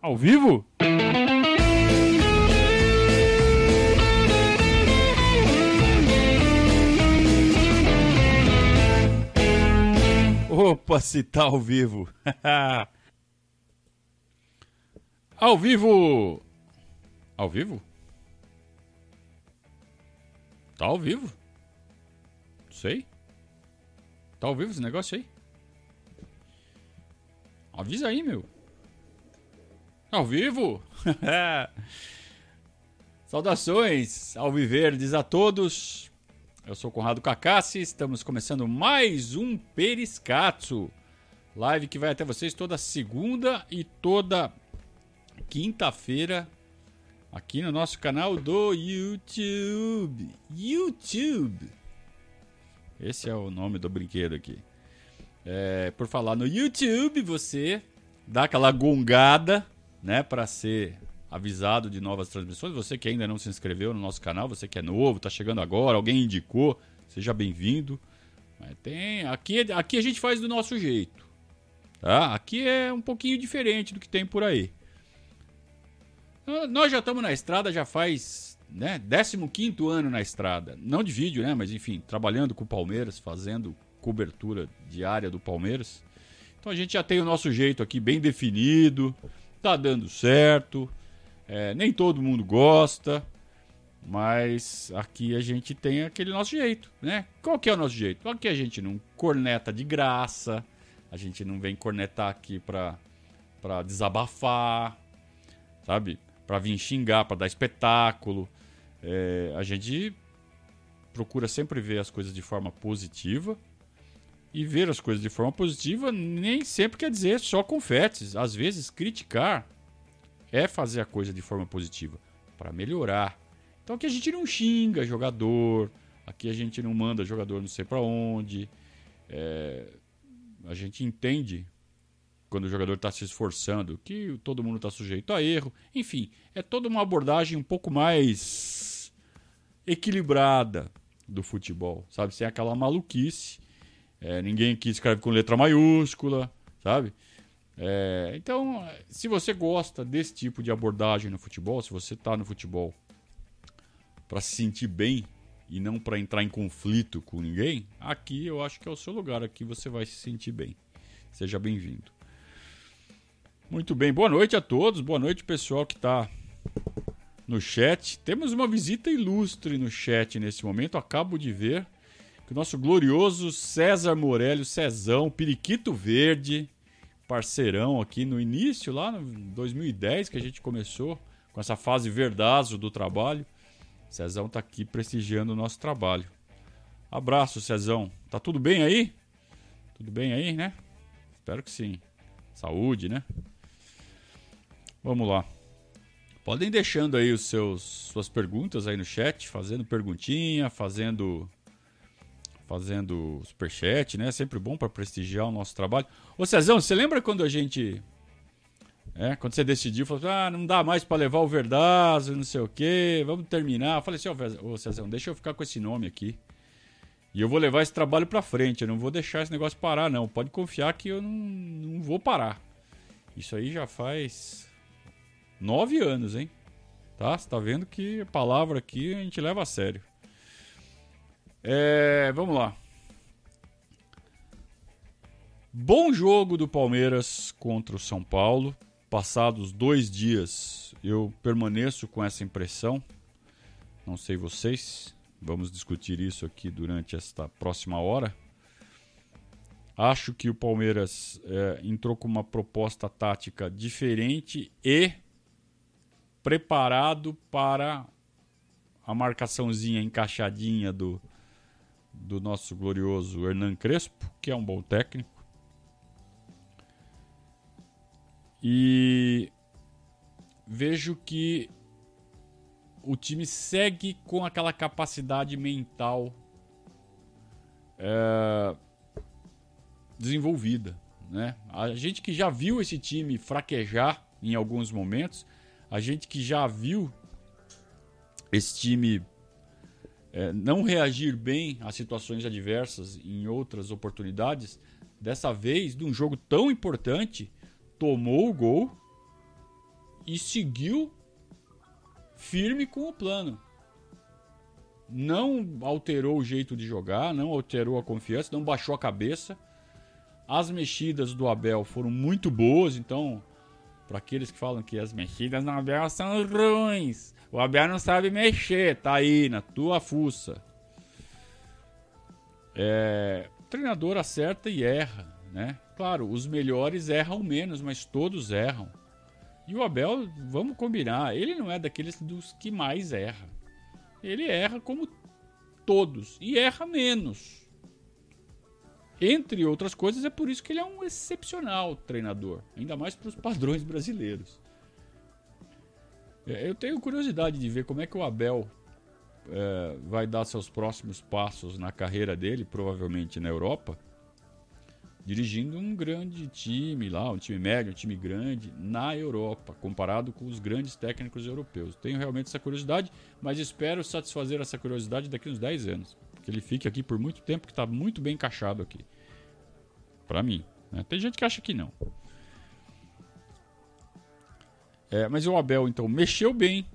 Ao vivo? Opa, se tá ao vivo. ao vivo. Ao vivo? Tá ao vivo? Sei. Tá ao vivo esse negócio aí? Avisa aí, meu. Ao vivo? Saudações ao Viverdes a todos. Eu sou Conrado Cacassi, estamos começando mais um Periscatso. Live que vai até vocês toda segunda e toda quinta-feira aqui no nosso canal do YouTube. YouTube. Esse é o nome do brinquedo aqui. É, por falar no YouTube, você dá aquela gongada, né, para ser avisado de novas transmissões. Você que ainda não se inscreveu no nosso canal, você que é novo, está chegando agora, alguém indicou, seja bem-vindo. Tem, aqui, aqui a gente faz do nosso jeito. Tá? Aqui é um pouquinho diferente do que tem por aí. Nós já estamos na estrada já faz né, 15 ano na estrada. Não de vídeo, né? Mas enfim, trabalhando com o Palmeiras, fazendo cobertura diária do Palmeiras. Então a gente já tem o nosso jeito aqui bem definido, tá dando certo. É, nem todo mundo gosta, mas aqui a gente tem aquele nosso jeito, né? Qual que é o nosso jeito? Aqui a gente não corneta de graça, a gente não vem cornetar aqui pra, pra desabafar, sabe? Pra vir xingar, pra dar espetáculo. É, a gente procura sempre ver as coisas de forma positiva e ver as coisas de forma positiva nem sempre quer dizer só confetes. Às vezes, criticar é fazer a coisa de forma positiva para melhorar. Então aqui a gente não xinga jogador, aqui a gente não manda jogador não sei para onde. É, a gente entende quando o jogador está se esforçando que todo mundo está sujeito a erro. Enfim, é toda uma abordagem um pouco mais equilibrada do futebol, sabe? Sem aquela maluquice é, ninguém aqui escreve com letra maiúscula, sabe? É, então, se você gosta desse tipo de abordagem no futebol, se você está no futebol para se sentir bem e não para entrar em conflito com ninguém, aqui eu acho que é o seu lugar, aqui você vai se sentir bem. Seja bem-vindo. Muito bem, boa noite a todos, boa noite pessoal que está no chat. Temos uma visita ilustre no chat nesse momento, acabo de ver que o nosso glorioso César Morelli, Cezão, Periquito Verde, parceirão aqui no início, lá no 2010, que a gente começou com essa fase verdazo do trabalho. Cezão tá aqui prestigiando o nosso trabalho. Abraço, Cezão. Tá tudo bem aí? Tudo bem aí, né? Espero que sim. Saúde, né? Vamos lá. Podem deixando aí os seus suas perguntas aí no chat, fazendo perguntinha, fazendo fazendo superchat, né? Sempre bom para prestigiar o nosso trabalho. Ô Cezão, você lembra quando a gente. É, quando você decidiu, falou ah, não dá mais para levar o Verdazo, não sei o quê, vamos terminar. Eu falei assim, ô Cezão, deixa eu ficar com esse nome aqui. E eu vou levar esse trabalho para frente, eu não vou deixar esse negócio parar, não. Pode confiar que eu não, não vou parar. Isso aí já faz nove anos, hein? Tá? Você tá vendo que a palavra aqui a gente leva a sério. É, vamos lá. Bom jogo do Palmeiras contra o São Paulo. Passados dois dias, eu permaneço com essa impressão. Não sei vocês. Vamos discutir isso aqui durante esta próxima hora. Acho que o Palmeiras é, entrou com uma proposta tática diferente e preparado para a marcaçãozinha encaixadinha do, do nosso glorioso Hernan Crespo, que é um bom técnico. E vejo que o time segue com aquela capacidade mental é, desenvolvida. Né? A gente que já viu esse time fraquejar em alguns momentos, a gente que já viu esse time é, não reagir bem a situações adversas em outras oportunidades, dessa vez, de um jogo tão importante, tomou o gol e seguiu firme com o plano. Não alterou o jeito de jogar, não alterou a confiança, não baixou a cabeça. As mexidas do Abel foram muito boas, então, para aqueles que falam que as mexidas do Abel são ruins, o Abel não sabe mexer, tá aí na tua fuça. É, o treinador acerta e erra, né? Claro, os melhores erram menos, mas todos erram. E o Abel, vamos combinar, ele não é daqueles dos que mais erra. Ele erra como todos e erra menos. Entre outras coisas, é por isso que ele é um excepcional treinador, ainda mais para os padrões brasileiros. É, eu tenho curiosidade de ver como é que o Abel é, vai dar seus próximos passos na carreira dele, provavelmente na Europa, dirigindo um grande time lá, um time médio, um time grande na Europa, comparado com os grandes técnicos europeus. Tenho realmente essa curiosidade, mas espero satisfazer essa curiosidade daqui uns 10 anos. Que ele fique aqui por muito tempo, que está muito bem encaixado aqui. Para mim. Né? Tem gente que acha que não. É, mas o Abel, então, mexeu bem,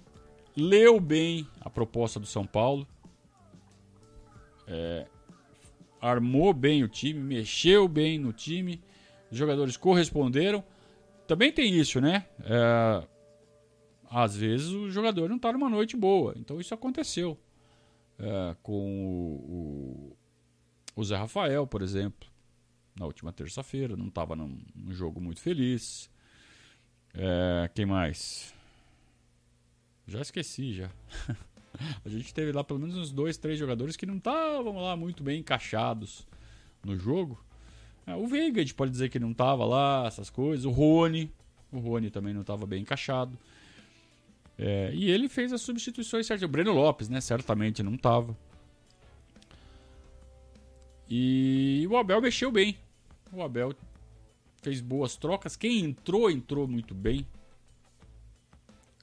leu bem a proposta do São Paulo, é, armou bem o time, mexeu bem no time, os jogadores corresponderam. Também tem isso, né? É, às vezes o jogador não está numa noite boa, então isso aconteceu é, com o, o, o Zé Rafael, por exemplo, na última terça-feira, não estava num, num jogo muito feliz. É, quem mais? Já esqueci já. a gente teve lá pelo menos uns dois, três jogadores que não estavam lá muito bem encaixados no jogo. É, o Veiga, a gente pode dizer que não estava lá, essas coisas. O Rony, o Rony também não estava bem encaixado. É, e ele fez as substituições certas. O Breno Lopes, né? Certamente não estava. E o Abel mexeu bem. O Abel fez boas trocas. Quem entrou, entrou muito bem.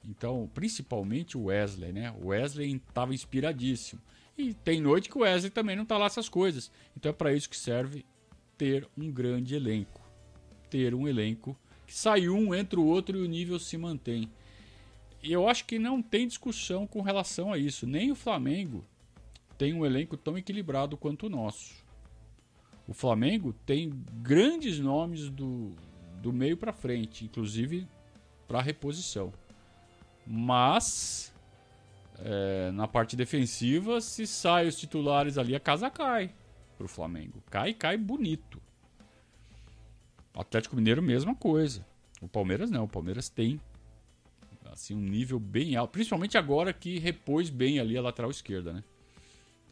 Então, principalmente o Wesley, né? O Wesley estava inspiradíssimo. E tem noite que o Wesley também não está lá essas coisas. Então é para isso que serve ter um grande elenco. Ter um elenco que sai um, entra o outro e o nível se mantém. Eu acho que não tem discussão com relação a isso. Nem o Flamengo tem um elenco tão equilibrado quanto o nosso. O Flamengo tem grandes nomes do, do meio para frente, inclusive para reposição. Mas é, na parte defensiva, se sai os titulares ali, a casa cai pro Flamengo. Cai, cai bonito. O Atlético Mineiro, mesma coisa. O Palmeiras não. O Palmeiras tem assim um nível bem alto, principalmente agora que repôs bem ali a lateral esquerda, né?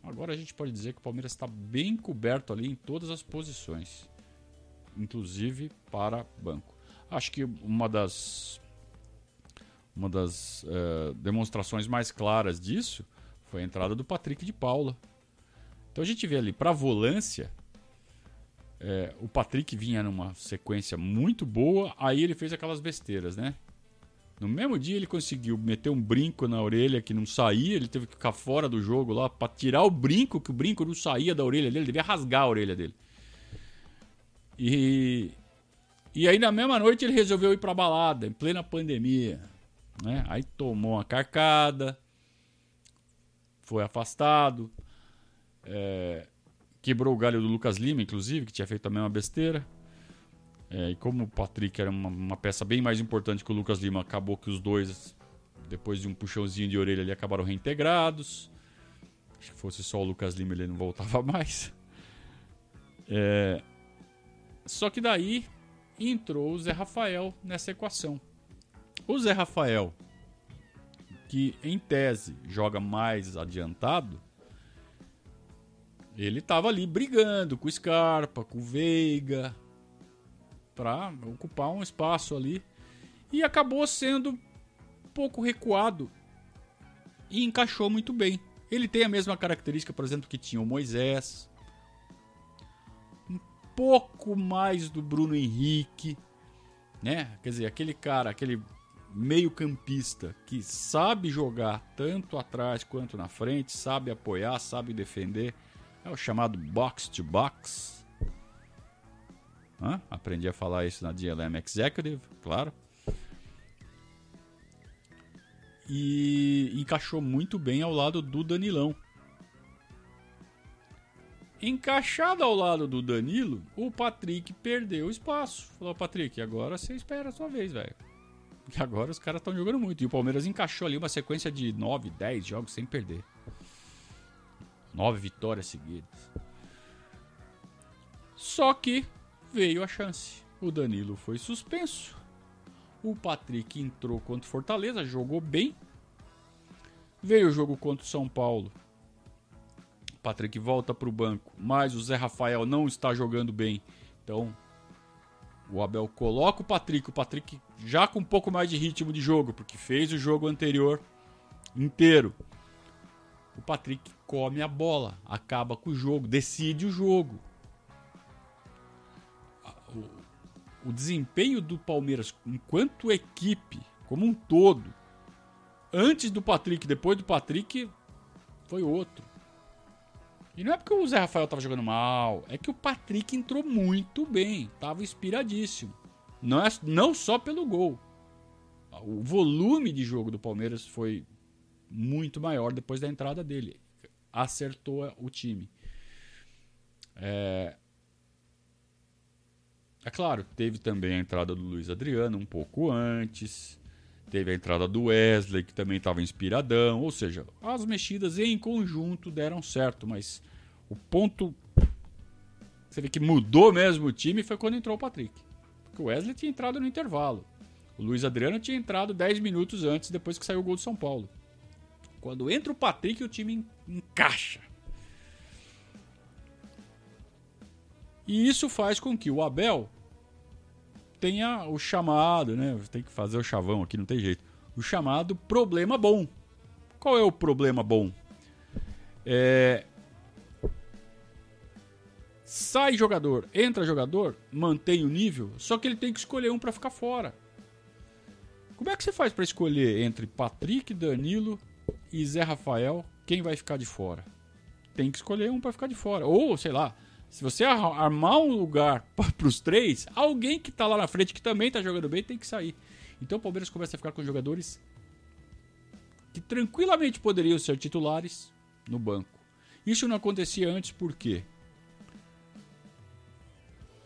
Agora a gente pode dizer que o Palmeiras está bem coberto ali em todas as posições, inclusive para banco. Acho que uma das uma das uh, demonstrações mais claras disso foi a entrada do Patrick de Paula. Então a gente vê ali para volância é, o Patrick vinha numa sequência muito boa, aí ele fez aquelas besteiras, né? No mesmo dia ele conseguiu meter um brinco na orelha que não saía, ele teve que ficar fora do jogo lá para tirar o brinco, que o brinco não saía da orelha dele, ele devia rasgar a orelha dele. E e aí na mesma noite ele resolveu ir para balada, em plena pandemia, né? Aí tomou uma carcada, foi afastado, é, quebrou o galho do Lucas Lima, inclusive, que tinha feito também uma besteira. É, e como o Patrick era uma, uma, peça bem mais importante que o Lucas Lima, acabou que os dois, depois de um puxãozinho de orelha ali, acabaram reintegrados. Acho que fosse só o Lucas Lima, ele não voltava mais. É, só que daí entrou o Zé Rafael nessa equação. O Zé Rafael, que em tese joga mais adiantado, ele estava ali brigando com o Scarpa, com o Veiga, para ocupar um espaço ali e acabou sendo pouco recuado e encaixou muito bem. Ele tem a mesma característica, por exemplo, que tinha o Moisés, um pouco mais do Bruno Henrique, né? Quer dizer, aquele cara, aquele meio-campista que sabe jogar tanto atrás quanto na frente, sabe apoiar, sabe defender, é o chamado box to box Hã? Aprendi a falar isso na DLM Executive, claro. e encaixou muito bem ao lado do Danilão. Encaixado ao lado do Danilo, o Patrick perdeu espaço. Falou, Patrick, agora você espera a sua vez, velho. E agora os caras estão jogando muito. E o Palmeiras encaixou ali uma sequência de 9, 10 jogos sem perder. Nove vitórias seguidas. Só que veio a chance. O Danilo foi suspenso. O Patrick entrou contra o Fortaleza, jogou bem. Veio o jogo contra o São Paulo. Patrick volta para o banco, mas o Zé Rafael não está jogando bem. Então, o Abel coloca o Patrick, o Patrick já com um pouco mais de ritmo de jogo, porque fez o jogo anterior inteiro. O Patrick come a bola, acaba com o jogo, decide o jogo. O, desempenho do Palmeiras enquanto equipe, como um todo, antes do Patrick, depois do Patrick, foi outro. E não é porque o Zé Rafael tava jogando mal, é que o Patrick entrou muito bem, tava inspiradíssimo. Não, é, não só pelo gol. O volume de jogo do Palmeiras foi muito maior depois da entrada dele. Acertou o time. É, é claro, teve também a entrada do Luiz Adriano um pouco antes. Teve a entrada do Wesley, que também estava inspiradão. Ou seja, as mexidas em conjunto deram certo, mas o ponto. Você vê que mudou mesmo o time foi quando entrou o Patrick. Porque o Wesley tinha entrado no intervalo. O Luiz Adriano tinha entrado 10 minutos antes, depois que saiu o gol do São Paulo. Quando entra o Patrick, o time encaixa. E isso faz com que o Abel tenha o chamado, né? Tem que fazer o chavão aqui, não tem jeito. O chamado problema bom. Qual é o problema bom? É, Sai jogador, entra jogador, mantém o nível, só que ele tem que escolher um para ficar fora. Como é que você faz para escolher entre Patrick, Danilo e Zé Rafael quem vai ficar de fora? Tem que escolher um para ficar de fora. Ou, sei lá, se você armar um lugar para os três, alguém que está lá na frente que também está jogando bem tem que sair. Então o Palmeiras começa a ficar com jogadores que tranquilamente poderiam ser titulares no banco. Isso não acontecia antes por quê?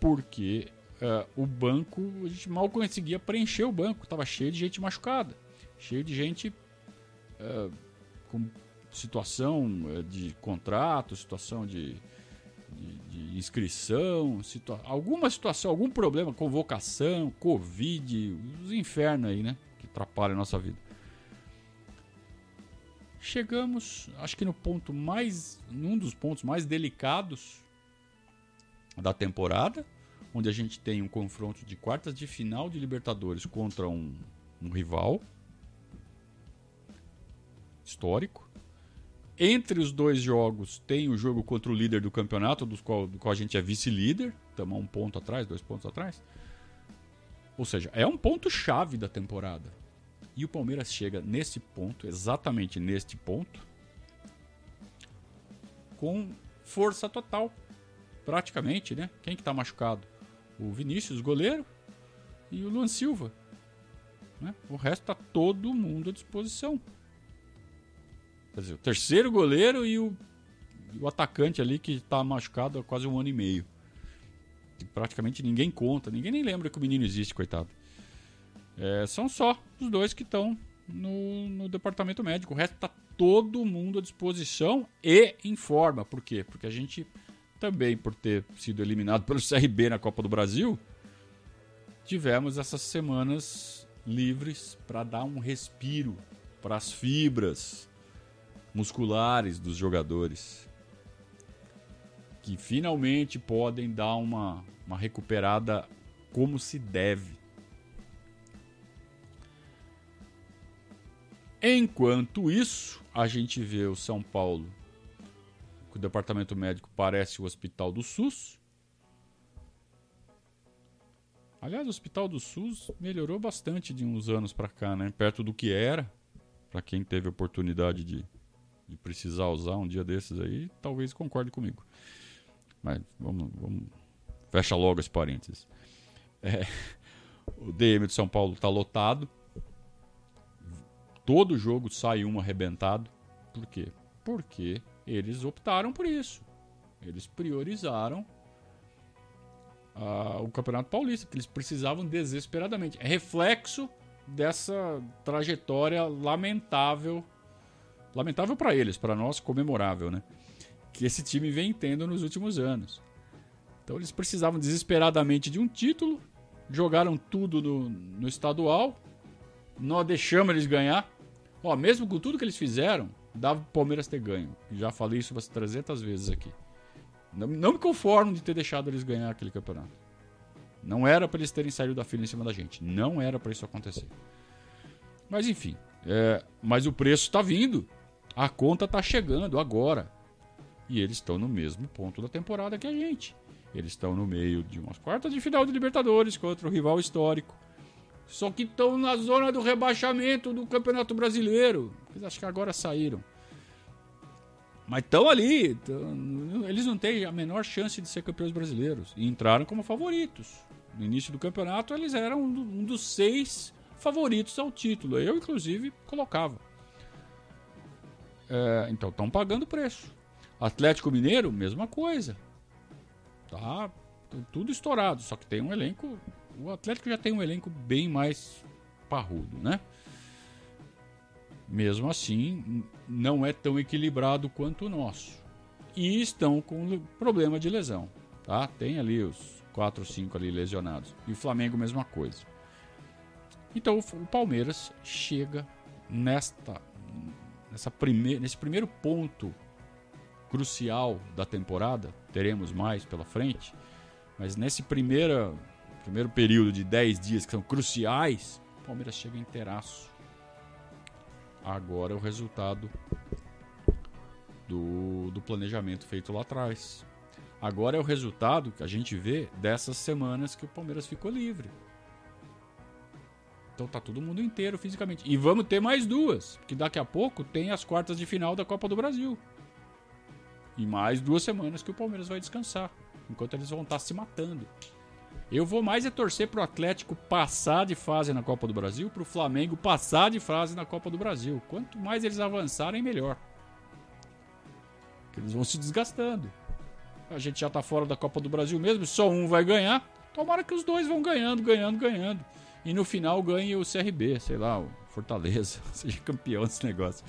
porque uh, o banco, a gente mal conseguia preencher o banco, estava cheio de gente machucada, cheio de gente uh, com situação uh, de contrato, situação de, de, de inscrição, situa alguma situação, algum problema, convocação, Covid, os infernos aí, né? Que atrapalham a nossa vida. Chegamos, acho que no ponto mais, num dos pontos mais delicados da temporada, onde a gente tem um confronto de quartas de final de Libertadores contra um, um rival histórico. Entre os dois jogos tem o jogo contra o líder do campeonato, do qual, do qual a gente é vice-líder, estamos um ponto atrás, dois pontos atrás. Ou seja, é um ponto chave da temporada. E o Palmeiras chega nesse ponto, exatamente neste ponto, com força total praticamente, né? Quem que tá machucado? O Vinícius, goleiro, e o Luan Silva. Né? O resto tá todo mundo à disposição. Quer dizer, o terceiro goleiro e o, o atacante ali que tá machucado há quase um ano e meio. Praticamente ninguém conta, ninguém nem lembra que o menino existe, coitado. É, são só os dois que estão no, no, departamento médico. O resto tá todo mundo à disposição e em forma. Por quê? Porque a gente também por ter sido eliminado pelo CRB na Copa do Brasil, tivemos essas semanas livres para dar um respiro para as fibras musculares dos jogadores que finalmente podem dar uma, uma recuperada como se deve. Enquanto isso, a gente vê o São Paulo que o departamento médico parece o hospital do SUS. Aliás, o hospital do SUS melhorou bastante de uns anos para cá, né? Perto do que era. Para quem teve oportunidade de, de precisar usar um dia desses aí, talvez concorde comigo. Mas vamos, vamos fecha logo esse parênteses. É, o DM de São Paulo está lotado. todo jogo sai um arrebentado. Por quê? Porque eles optaram por isso. Eles priorizaram uh, o Campeonato Paulista, porque eles precisavam desesperadamente. É reflexo dessa trajetória lamentável. Lamentável para eles, para nós comemorável, né? Que esse time vem tendo nos últimos anos. Então eles precisavam desesperadamente de um título, jogaram tudo no, no estadual, nós deixamos eles ganhar. Ó, mesmo com tudo que eles fizeram, dava o Palmeiras ter ganho. Já falei isso umas 300 vezes aqui. Não, não me conformo de ter deixado eles ganhar aquele campeonato. Não era para eles terem saído da fila em cima da gente. Não era para isso acontecer. Mas enfim. É, mas o preço está vindo. A conta está chegando agora. E eles estão no mesmo ponto da temporada que a gente. Eles estão no meio de umas quartas de final de Libertadores contra o rival histórico. Só que estão na zona do rebaixamento do Campeonato Brasileiro. Acho que agora saíram. Mas estão ali. Tão, eles não têm a menor chance de ser campeões brasileiros. E entraram como favoritos. No início do campeonato, eles eram um dos seis favoritos ao título. Eu, inclusive, colocava. É, então, estão pagando preço. Atlético Mineiro, mesma coisa. Tá tudo estourado. Só que tem um elenco. O Atlético já tem um elenco bem mais parrudo, né? Mesmo assim, não é tão equilibrado quanto o nosso. E estão com problema de lesão. Tá? Tem ali os 4 ou 5 ali lesionados. E o Flamengo, mesma coisa. Então o Palmeiras chega nesta, nessa prime nesse primeiro ponto crucial da temporada. Teremos mais pela frente. Mas nesse primeiro primeiro período de 10 dias que são cruciais, o Palmeiras chega inteiraço agora é o resultado do, do planejamento feito lá atrás. Agora é o resultado que a gente vê dessas semanas que o Palmeiras ficou livre. Então tá todo mundo inteiro fisicamente. E vamos ter mais duas, porque daqui a pouco tem as quartas de final da Copa do Brasil. E mais duas semanas que o Palmeiras vai descansar, enquanto eles vão estar se matando. Eu vou mais é torcer pro Atlético passar de fase na Copa do Brasil, pro Flamengo passar de fase na Copa do Brasil. Quanto mais eles avançarem, melhor. Porque eles vão se desgastando. A gente já tá fora da Copa do Brasil mesmo, só um vai ganhar. Tomara que os dois vão ganhando, ganhando, ganhando. E no final ganhe o CRB, sei lá, o Fortaleza, seja campeão desse negócio.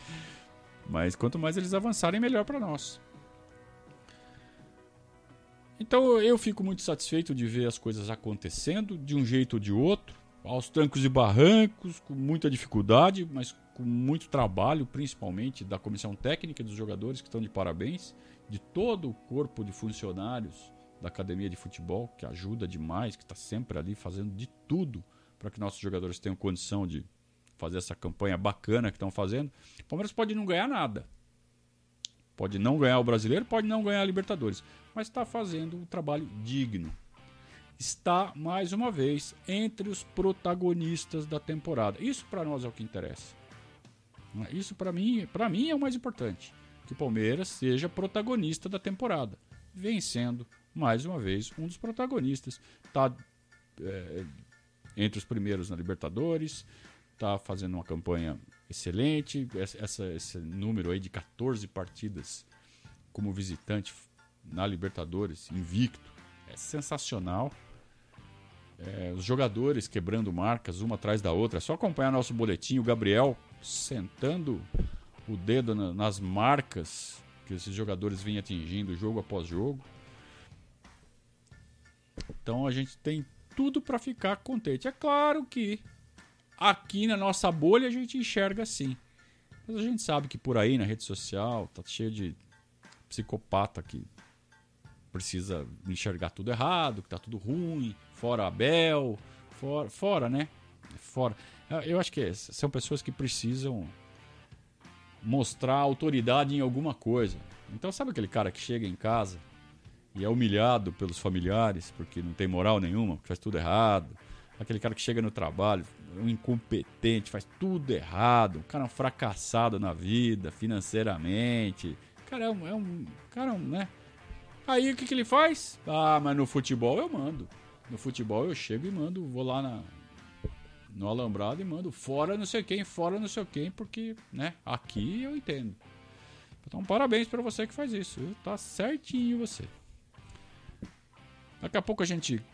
Mas quanto mais eles avançarem, melhor para nós. Então eu fico muito satisfeito de ver as coisas acontecendo de um jeito ou de outro, aos trancos e barrancos, com muita dificuldade, mas com muito trabalho, principalmente da comissão técnica dos jogadores que estão de parabéns, de todo o corpo de funcionários da academia de futebol, que ajuda demais, que está sempre ali fazendo de tudo para que nossos jogadores tenham condição de fazer essa campanha bacana que estão fazendo. O Palmeiras pode não ganhar nada. Pode não ganhar o brasileiro, pode não ganhar a Libertadores mas está fazendo um trabalho digno. Está, mais uma vez, entre os protagonistas da temporada. Isso para nós é o que interessa. Isso para mim, mim é o mais importante. Que o Palmeiras seja protagonista da temporada. Vencendo, mais uma vez, um dos protagonistas. Está é, entre os primeiros na Libertadores, está fazendo uma campanha excelente. Essa, esse número aí de 14 partidas como visitante na Libertadores, invicto. É sensacional. É, os jogadores quebrando marcas uma atrás da outra. É só acompanhar nosso boletim. O Gabriel sentando o dedo na, nas marcas que esses jogadores vêm atingindo jogo após jogo. Então a gente tem tudo para ficar contente. É claro que aqui na nossa bolha a gente enxerga assim. Mas a gente sabe que por aí na rede social tá cheio de psicopata que precisa enxergar tudo errado, que tá tudo ruim, fora Abel, fora, fora né? Fora. Eu acho que são pessoas que precisam mostrar autoridade em alguma coisa. Então, sabe aquele cara que chega em casa e é humilhado pelos familiares porque não tem moral nenhuma, faz tudo errado? Aquele cara que chega no trabalho, um incompetente, faz tudo errado, um cara fracassado na vida, financeiramente. Cara, é um, é um cara, né? Aí o que, que ele faz? Ah, mas no futebol eu mando. No futebol eu chego e mando, vou lá na, no alambrado e mando fora não sei quem, fora não sei quem, porque, né, aqui eu entendo. Então, parabéns para você que faz isso. Viu? Tá certinho você. Daqui a pouco a gente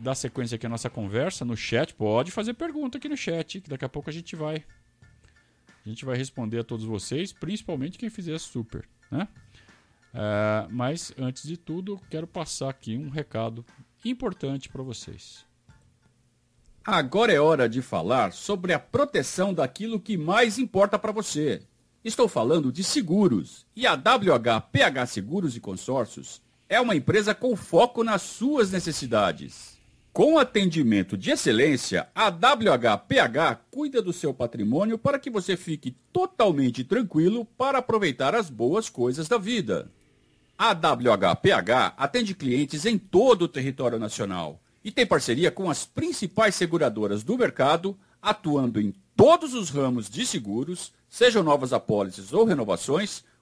dá sequência aqui à nossa conversa no chat. Pode fazer pergunta aqui no chat, que daqui a pouco a gente vai a gente vai responder a todos vocês, principalmente quem fizer super, né? É, mas antes de tudo, quero passar aqui um recado importante para vocês. Agora é hora de falar sobre a proteção daquilo que mais importa para você. Estou falando de seguros. E a WHPH Seguros e Consórcios é uma empresa com foco nas suas necessidades. Com atendimento de excelência, a WHPH cuida do seu patrimônio para que você fique totalmente tranquilo para aproveitar as boas coisas da vida. A WHPH atende clientes em todo o território nacional e tem parceria com as principais seguradoras do mercado, atuando em todos os ramos de seguros, sejam novas apólices ou renovações,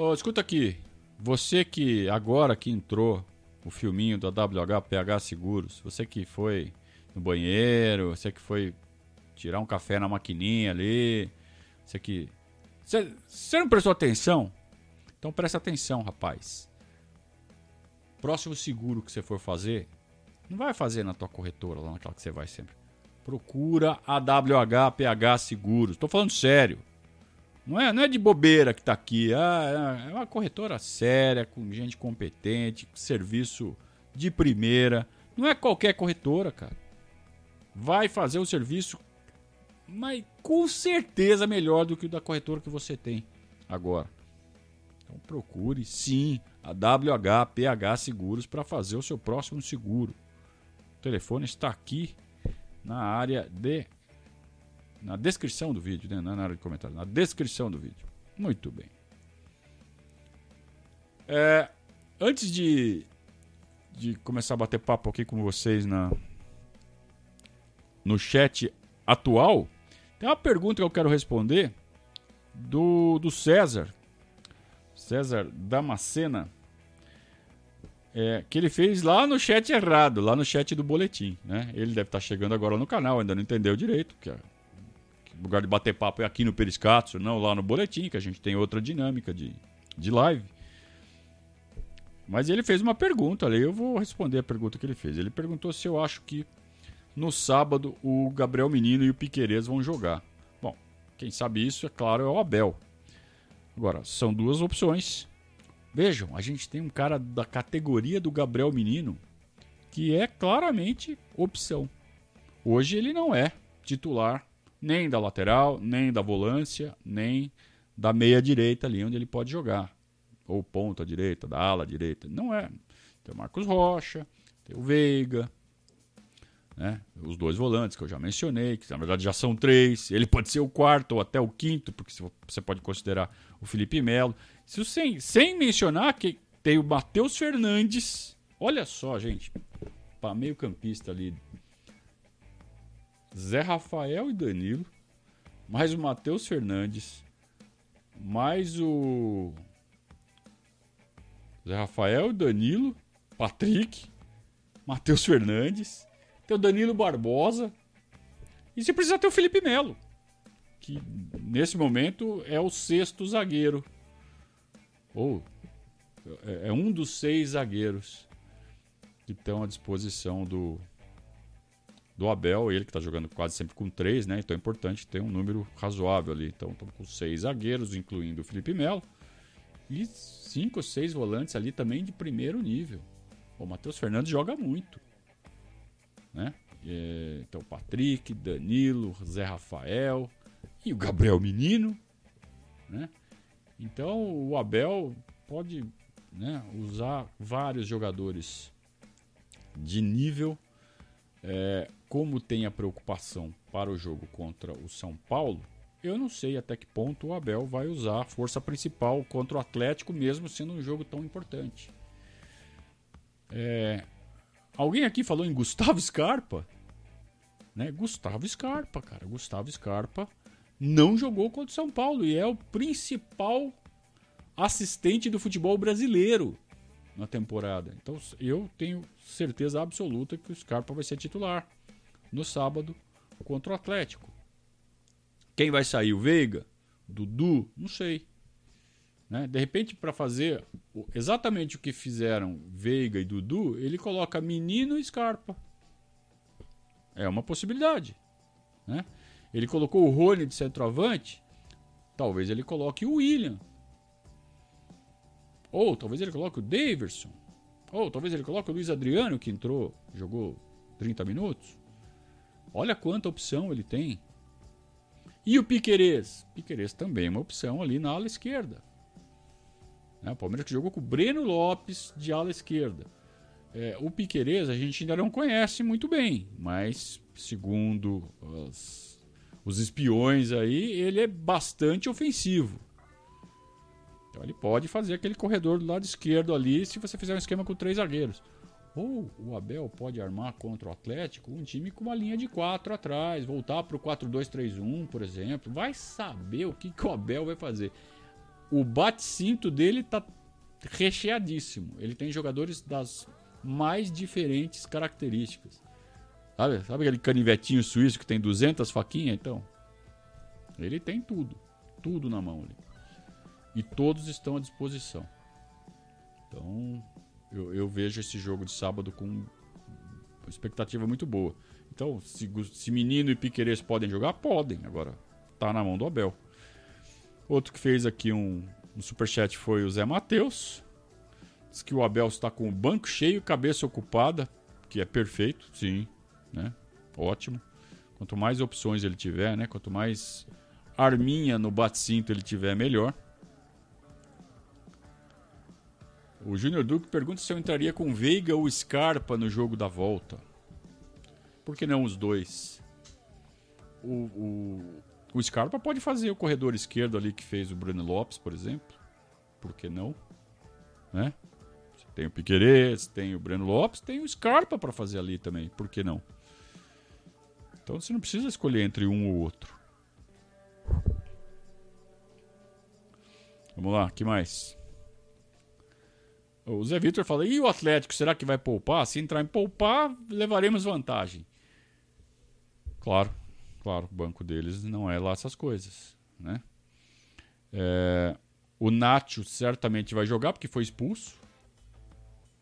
Oh, escuta aqui, você que agora que entrou o filminho da WHPH Seguros, você que foi no banheiro, você que foi tirar um café na maquininha ali, você que você, você não prestou atenção? Então presta atenção, rapaz. Próximo seguro que você for fazer, não vai fazer na tua corretora, lá naquela que você vai sempre. Procura a WHPH Seguros. Estou falando sério. Não é, não é de bobeira que está aqui. Ah, é, é uma corretora séria, com gente competente, com serviço de primeira. Não é qualquer corretora, cara. Vai fazer o serviço, mas com certeza melhor do que o da corretora que você tem agora. Então procure sim a WHPH Seguros para fazer o seu próximo seguro. O telefone está aqui na área de na descrição do vídeo, né? não é na área de comentário, na descrição do vídeo. Muito bem. É, antes de, de começar a bater papo aqui com vocês na, no chat atual, tem uma pergunta que eu quero responder do, do César, César Damascena, é, que ele fez lá no chat errado, lá no chat do boletim. Né? Ele deve estar chegando agora no canal, ainda não entendeu direito, que, é, lugar de bater papo é aqui no Periscatso, não lá no boletim, que a gente tem outra dinâmica de, de live. Mas ele fez uma pergunta ali, eu vou responder a pergunta que ele fez. Ele perguntou se eu acho que no sábado o Gabriel Menino e o Piquerez vão jogar. Bom, quem sabe isso, é claro, é o Abel. Agora, são duas opções. Vejam, a gente tem um cara da categoria do Gabriel Menino que é claramente opção. Hoje ele não é titular nem da lateral, nem da volância, nem da meia direita ali onde ele pode jogar. Ou ponta direita, da ala direita. Não é. Tem o Marcos Rocha, tem o Veiga, né? Os dois volantes que eu já mencionei, que na verdade já são três. Ele pode ser o quarto ou até o quinto, porque você pode considerar o Felipe Melo. Sem, sem mencionar que tem o Matheus Fernandes. Olha só, gente. Para meio campista ali. Zé Rafael e Danilo. Mais o Matheus Fernandes. Mais o. Zé Rafael, Danilo, Patrick, Matheus Fernandes tem o Danilo Barbosa. E você precisa ter o Felipe Melo, que nesse momento é o sexto zagueiro. Ou é, é um dos seis zagueiros que estão à disposição do, do Abel, ele que está jogando quase sempre com três, né? Então é importante ter um número razoável ali. Então estamos com seis zagueiros, incluindo o Felipe Melo. E cinco ou seis volantes ali também de primeiro nível. O Matheus Fernandes joga muito né? É, então, Patrick, Danilo, Zé Rafael e o Gabriel Menino, né? Então, o Abel pode né, usar vários jogadores de nível É, como tem a preocupação para o jogo contra o São Paulo, eu não sei até que ponto o Abel vai usar a força principal contra o Atlético, mesmo sendo um jogo tão importante. É, alguém aqui falou em Gustavo Scarpa? Né? Gustavo Scarpa, cara. Gustavo Scarpa não jogou contra o São Paulo e é o principal assistente do futebol brasileiro na temporada. Então eu tenho certeza absoluta que o Scarpa vai ser titular no sábado contra o Atlético. Quem vai sair? O Veiga? Dudu? Não sei. Né? De repente, para fazer exatamente o que fizeram Veiga e Dudu, ele coloca Menino e Scarpa. É uma possibilidade. Né? Ele colocou o Rony de centroavante. Talvez ele coloque o William. Ou talvez ele coloque o Daverson. Ou talvez ele coloque o Luiz Adriano, que entrou, jogou 30 minutos. Olha quanta opção ele tem. E o Piquerez? Piquerez também é uma opção ali na ala esquerda. Né? O Palmeiras que jogou com o Breno Lopes de ala esquerda. É, o Piquerez a gente ainda não conhece muito bem, mas segundo as, os espiões aí, ele é bastante ofensivo. Então ele pode fazer aquele corredor do lado esquerdo ali se você fizer um esquema com três zagueiros. Ou o Abel pode armar contra o Atlético um time com uma linha de quatro atrás, voltar para o 4-2-3-1, por exemplo. Vai saber o que, que o Abel vai fazer. O bate-cinto dele tá recheadíssimo. Ele tem jogadores das mais diferentes características. Sabe, sabe aquele canivetinho suíço que tem 200 faquinhas? Então, ele tem tudo. Tudo na mão ali. E todos estão à disposição. Então, eu, eu vejo esse jogo de sábado com expectativa muito boa. Então, se, se Menino e Piqueires podem jogar, podem. Agora, tá na mão do Abel. Outro que fez aqui um, um superchat foi o Zé Matheus. Diz que o Abel está com o banco cheio, cabeça ocupada, que é perfeito, sim, né? Ótimo. Quanto mais opções ele tiver, né? Quanto mais arminha no bate-cinto ele tiver, melhor. O Júnior Duque pergunta se eu entraria com Veiga ou Scarpa no jogo da volta. Por que não os dois? O, o, o Scarpa pode fazer o corredor esquerdo ali que fez o Bruno Lopes, por exemplo. Por que não? Né? Tem o Piquerez, tem o Breno Lopes, tem o Scarpa para fazer ali também. Por que não? Então você não precisa escolher entre um ou outro. Vamos lá, que mais? O Zé Vitor fala: e o Atlético, será que vai poupar? Se entrar em poupar, levaremos vantagem. Claro, claro, o banco deles não é lá essas coisas. Né? É, o Nacho certamente vai jogar porque foi expulso.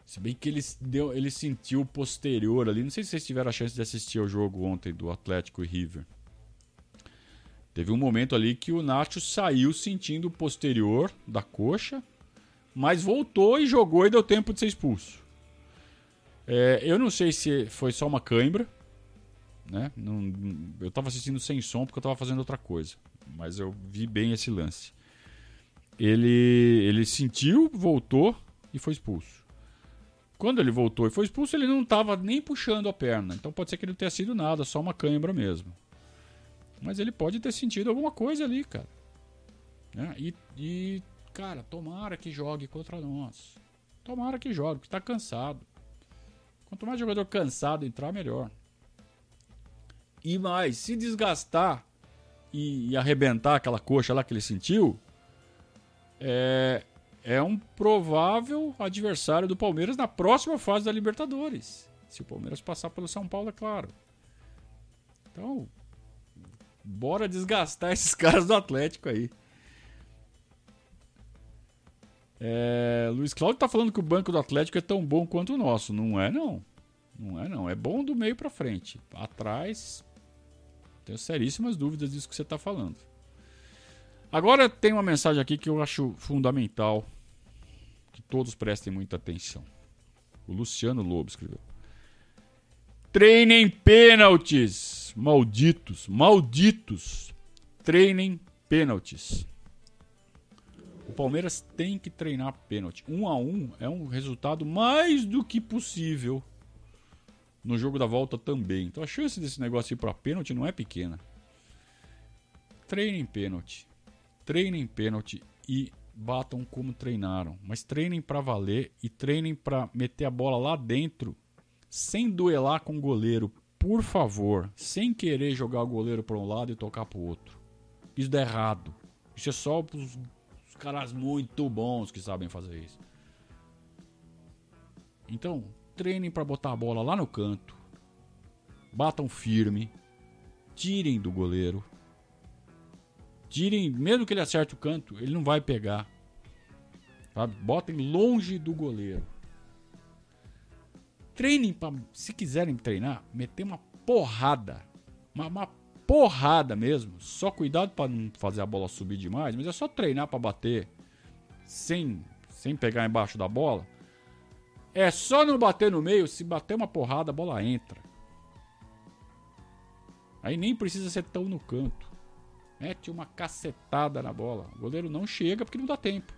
Se bem que ele, deu, ele sentiu posterior ali. Não sei se vocês tiveram a chance de assistir ao jogo ontem do Atlético e River. Teve um momento ali que o Nacho saiu sentindo o posterior da coxa mas voltou e jogou e deu tempo de ser expulso. É, eu não sei se foi só uma cãibra, né? Não, eu estava assistindo sem som porque eu estava fazendo outra coisa, mas eu vi bem esse lance. Ele, ele sentiu, voltou e foi expulso. Quando ele voltou e foi expulso, ele não estava nem puxando a perna. Então pode ser que ele não tenha sido nada, só uma cãibra mesmo. Mas ele pode ter sentido alguma coisa ali, cara. Né? E, e Cara, tomara que jogue contra nós. Tomara que jogue, porque tá cansado. Quanto mais jogador cansado entrar, melhor. E mais, se desgastar e, e arrebentar aquela coxa lá que ele sentiu, é, é um provável adversário do Palmeiras na próxima fase da Libertadores. Se o Palmeiras passar pelo São Paulo, é claro. Então, bora desgastar esses caras do Atlético aí. É, Luiz Cláudio tá falando que o banco do Atlético é tão bom quanto o nosso. Não é, não. Não é, não. É bom do meio para frente. Atrás, tenho seríssimas dúvidas disso que você está falando. Agora tem uma mensagem aqui que eu acho fundamental que todos prestem muita atenção. O Luciano Lobo escreveu. Treinem pênaltis, malditos, malditos. Treinem pênaltis. Palmeiras tem que treinar pênalti. Um a um é um resultado mais do que possível No jogo da volta também. Então a chance desse negócio ir para pênalti não é pequena. Treinem pênalti. Treinem pênalti e batam como treinaram. Mas treinem para valer e treinem para meter a bola lá dentro sem duelar com o goleiro. Por favor, sem querer jogar o goleiro para um lado e tocar para o outro. Isso dá errado. Isso é só para os caras muito bons que sabem fazer isso. Então, treinem para botar a bola lá no canto. Batam firme. Tirem do goleiro. Tirem, mesmo que ele acerte o canto, ele não vai pegar. Sabe? Botem longe do goleiro. Treinem para, se quiserem treinar, meter uma porrada. Uma, uma porrada mesmo. Só cuidado para não fazer a bola subir demais, mas é só treinar para bater sem sem pegar embaixo da bola é só não bater no meio, se bater uma porrada, a bola entra. Aí nem precisa ser tão no canto. Mete uma cacetada na bola. O goleiro não chega porque não dá tempo.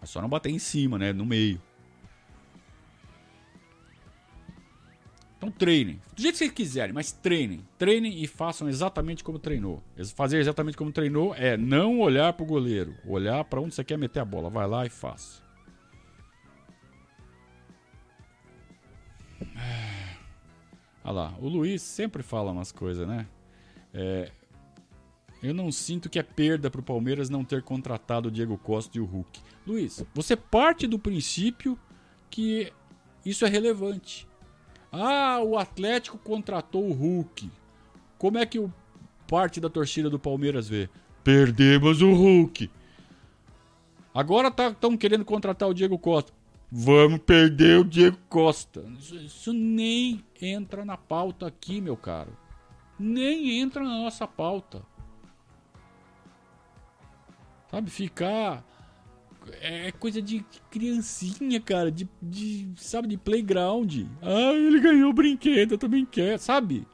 É só não bater em cima, né? No meio. Então treinem. Do jeito que vocês quiserem, mas treinem. Treinem e façam exatamente como treinou. Fazer exatamente como treinou é não olhar pro goleiro. Olhar para onde você quer meter a bola. Vai lá e faça. Olha lá, o Luiz sempre fala umas coisas, né? É, eu não sinto que é perda para o Palmeiras não ter contratado o Diego Costa e o Hulk. Luiz, você parte do princípio que isso é relevante. Ah, o Atlético contratou o Hulk. Como é que o parte da torcida do Palmeiras vê? Perdemos o Hulk. Agora estão tá, querendo contratar o Diego Costa. Vamos perder o Diego Costa. Isso, isso, nem entra na pauta aqui, meu caro. Nem entra na nossa pauta. Sabe, ficar. É coisa de criancinha, cara. De, de, sabe, de playground. Ah, ele ganhou o brinquedo, eu também quero, sabe?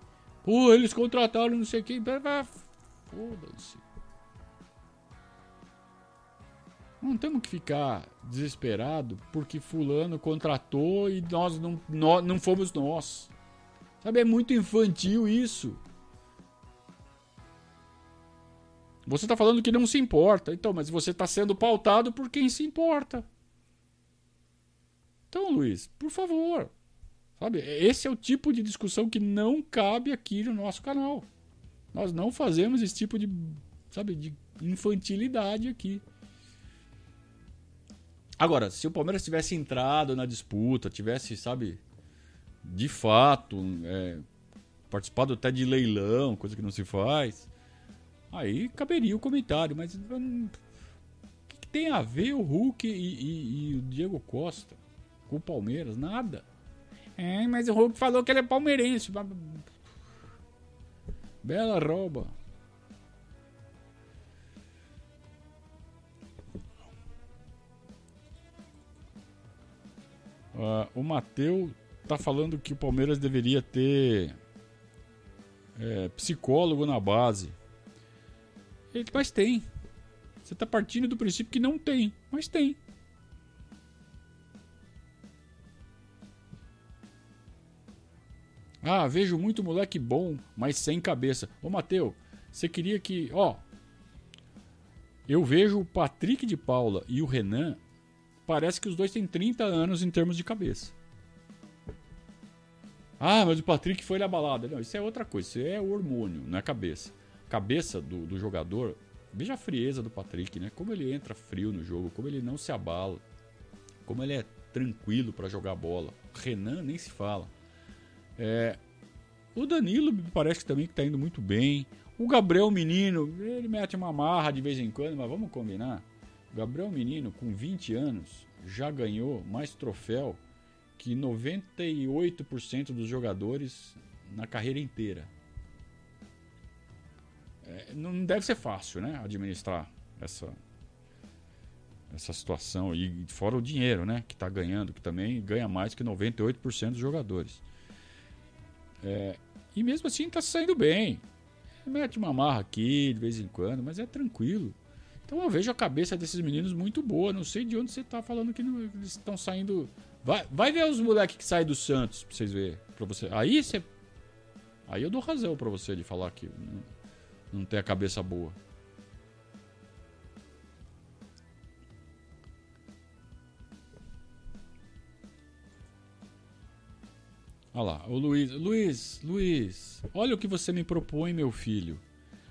Pô, eles contrataram não sei quem. Foda-se. Não temos que ficar desesperado porque fulano contratou e nós não, nós, não fomos nós. Sabe, é muito infantil isso. Você está falando que não se importa. Então, mas você está sendo pautado por quem se importa. Então, Luiz, por favor. Sabe, esse é o tipo de discussão que não cabe aqui no nosso canal. Nós não fazemos esse tipo de, sabe, de infantilidade aqui. Agora, se o Palmeiras tivesse entrado na disputa, tivesse, sabe, de fato, é, participado até de leilão, coisa que não se faz, aí caberia o comentário. Mas o que, que tem a ver o Hulk e, e, e, o Diego Costa com o Palmeiras? Nada. É, mas o Hulk falou que ele é palmeirense. Bela rouba. Uh, o Mateu tá falando que o Palmeiras deveria ter é, psicólogo na base. Ele, mas tem. Você tá partindo do princípio que não tem, mas tem. Ah, vejo muito moleque bom, mas sem cabeça. Ô, Mateu, você queria que. Ó. Eu vejo o Patrick de Paula e o Renan parece que os dois têm 30 anos em termos de cabeça. Ah, mas o Patrick foi na balada. Não, isso é outra coisa. Isso é hormônio, não é cabeça. Cabeça do, do jogador. Veja a frieza do Patrick, né? Como ele entra frio no jogo, como ele não se abala, como ele é tranquilo para jogar bola. Renan nem se fala. É, o Danilo parece que também que tá indo muito bem. O Gabriel Menino, ele mete uma marra de vez em quando, mas vamos combinar. Gabriel Menino, com 20 anos, já ganhou mais troféu que 98% dos jogadores na carreira inteira. É, não deve ser fácil, né? Administrar essa, essa situação. E fora o dinheiro, né? Que está ganhando, que também ganha mais que 98% dos jogadores. É, e mesmo assim está saindo bem. Mete uma marra aqui de vez em quando, mas é tranquilo. Então eu vejo a cabeça desses meninos muito boa. Não sei de onde você está falando que não, eles estão saindo Vai, vai ver os moleques que saem do Santos pra vocês verem. Pra você. Aí você. Aí eu dou razão pra você de falar que não tem a cabeça boa. Olha lá, o Luiz. Luiz, Luiz, olha o que você me propõe, meu filho.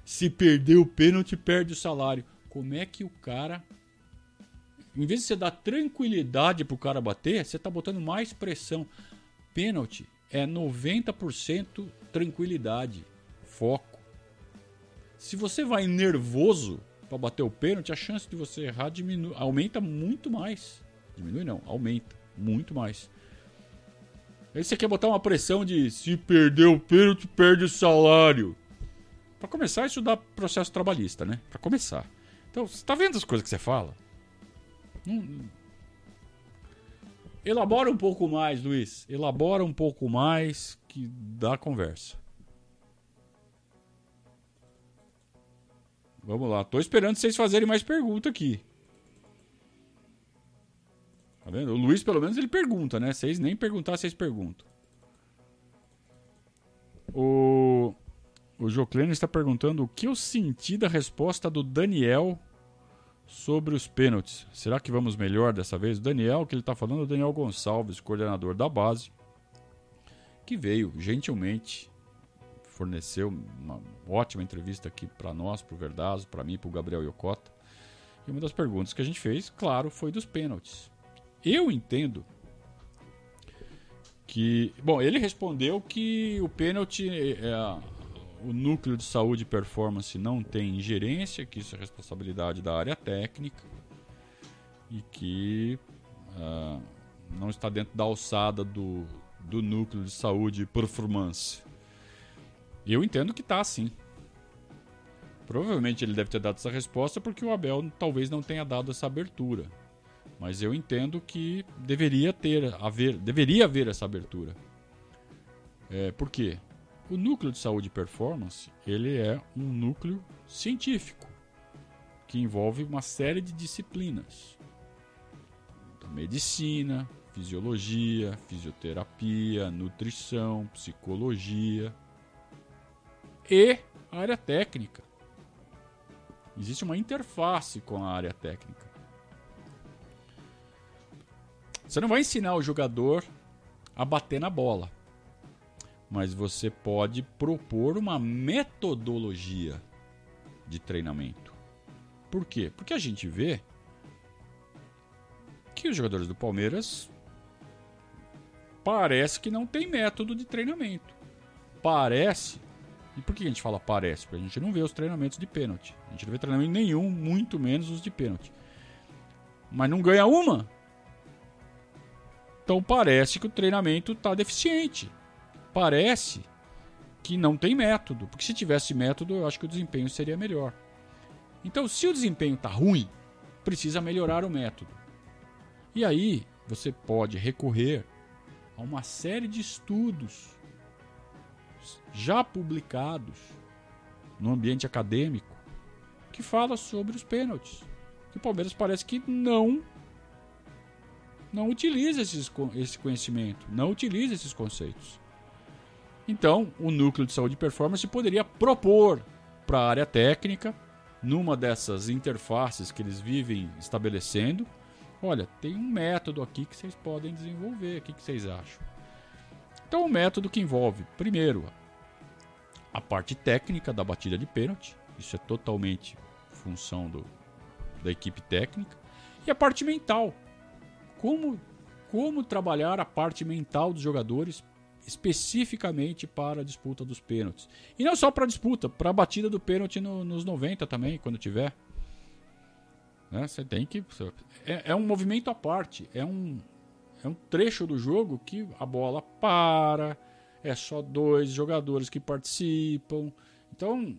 Se perder o pênalti, perde o salário. Como é que o cara. Em vez de você dar tranquilidade pro cara bater, você tá botando mais pressão. Pênalti é 90% tranquilidade, foco. Se você vai nervoso para bater o pênalti, a chance de você errar diminui, aumenta muito mais. Diminui não, aumenta muito mais. Aí você quer botar uma pressão de se perder o pênalti, perde o salário. Para começar a estudar processo trabalhista, né? Para começar. Então, você tá vendo as coisas que você fala? Hum. Elabora um pouco mais, Luiz. Elabora um pouco mais que dá conversa. Vamos lá. Tô esperando vocês fazerem mais perguntas aqui. Tá vendo? O Luiz, pelo menos, ele pergunta, né? Vocês nem perguntar, vocês perguntam. O, o está perguntando o que eu senti da resposta do Daniel sobre os pênaltis. Será que vamos melhor dessa vez? O Daniel, que ele está falando, é o Daniel Gonçalves, coordenador da base, que veio gentilmente, forneceu uma ótima entrevista aqui para nós, para o Verdazo, para mim, para o Gabriel Yokota. E uma das perguntas que a gente fez, claro, foi dos pênaltis. Eu entendo que. Bom, ele respondeu que o pênalti. É, o núcleo de saúde e performance não tem ingerência, que isso é responsabilidade da área técnica e que uh, não está dentro da alçada do, do núcleo de saúde e performance. Eu entendo que está assim. Provavelmente ele deve ter dado essa resposta porque o Abel talvez não tenha dado essa abertura. Mas eu entendo que deveria ter, haver, deveria haver essa abertura. É, por quê? O núcleo de saúde e performance ele é um núcleo científico que envolve uma série de disciplinas: então, medicina, fisiologia, fisioterapia, nutrição, psicologia e área técnica. Existe uma interface com a área técnica. Você não vai ensinar o jogador a bater na bola, mas você pode propor uma metodologia de treinamento. Por quê? Porque a gente vê que os jogadores do Palmeiras parece que não tem método de treinamento. Parece. E por que a gente fala parece? Porque a gente não vê os treinamentos de pênalti. A gente não vê treinamento nenhum, muito menos os de pênalti. Mas não ganha uma. Então parece que o treinamento está deficiente. Parece que não tem método. Porque se tivesse método, eu acho que o desempenho seria melhor. Então, se o desempenho está ruim, precisa melhorar o método. E aí você pode recorrer a uma série de estudos já publicados no ambiente acadêmico que fala sobre os pênaltis. Que o Palmeiras parece que não não utiliza esses, esse conhecimento, não utiliza esses conceitos. Então, o núcleo de saúde e performance poderia propor para a área técnica, numa dessas interfaces que eles vivem estabelecendo, olha, tem um método aqui que vocês podem desenvolver, o que vocês acham? Então, um método que envolve, primeiro, a parte técnica da batida de pênalti, isso é totalmente função do, da equipe técnica, e a parte mental, como, como trabalhar a parte mental dos jogadores especificamente para a disputa dos pênaltis. E não só para a disputa, para a batida do pênalti no, nos 90 também, quando tiver. Né? Você tem que. É, é, um movimento à parte, é um, é um trecho do jogo que a bola para, é só dois jogadores que participam. Então,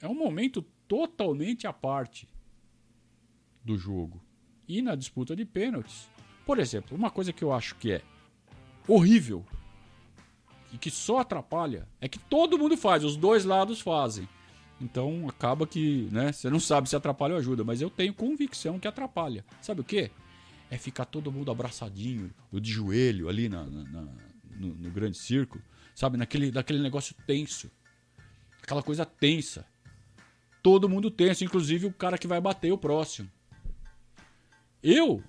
é um momento totalmente à parte do jogo e na disputa de pênaltis. Por exemplo, uma coisa que eu acho que é horrível e que só atrapalha é que todo mundo faz, os dois lados fazem. Então acaba que, né, você não sabe se atrapalha ou ajuda, mas eu tenho convicção que atrapalha. Sabe o quê? É ficar todo mundo abraçadinho, o de joelho ali na, na, na no, no, grande círculo, sabe? Naquele, naquele negócio tenso. Aquela coisa tensa. Todo mundo tenso, inclusive o cara que vai bater o próximo. Eu,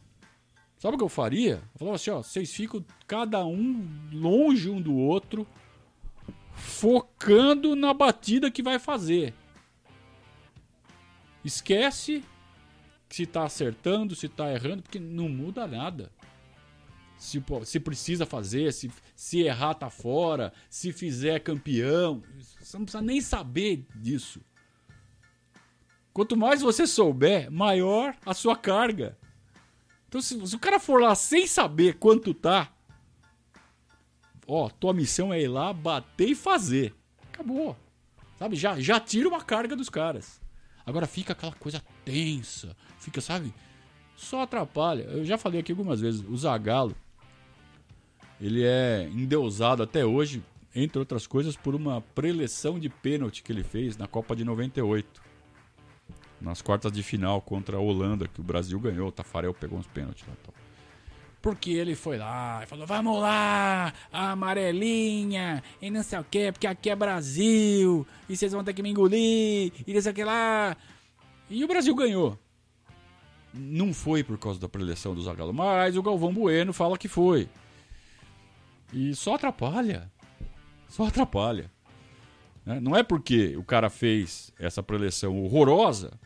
sabe o que eu faria? Eu falava assim: ó, vocês ficam cada um longe um do outro, focando na batida que vai fazer. Esquece se está acertando, se está errando, porque não muda nada. Se, se precisa fazer, se, se errar tá fora, se fizer campeão, você não precisa nem saber disso. Quanto mais você souber, maior a sua carga. Então, se, se o cara for lá sem saber quanto tá, ó, tua missão é ir lá, bater e fazer. Acabou. Sabe? Já, já tira uma carga dos caras. Agora fica aquela coisa tensa, fica, sabe? Só atrapalha. Eu já falei aqui algumas vezes, o Zagallo, ele é endeusado até hoje, entre outras coisas, por uma preleção de pênalti que ele fez na Copa de 98. Nas quartas de final contra a Holanda, que o Brasil ganhou, o Tafarel pegou uns pênaltis lá. Porque ele foi lá e falou: vamos lá, amarelinha, e não sei o que, porque aqui é Brasil, e vocês vão ter que me engolir, e não sei o que lá. E o Brasil ganhou. Não foi por causa da preleção do Zagallo, mas o Galvão Bueno fala que foi. E só atrapalha. Só atrapalha. Né? Não é porque o cara fez essa preleção horrorosa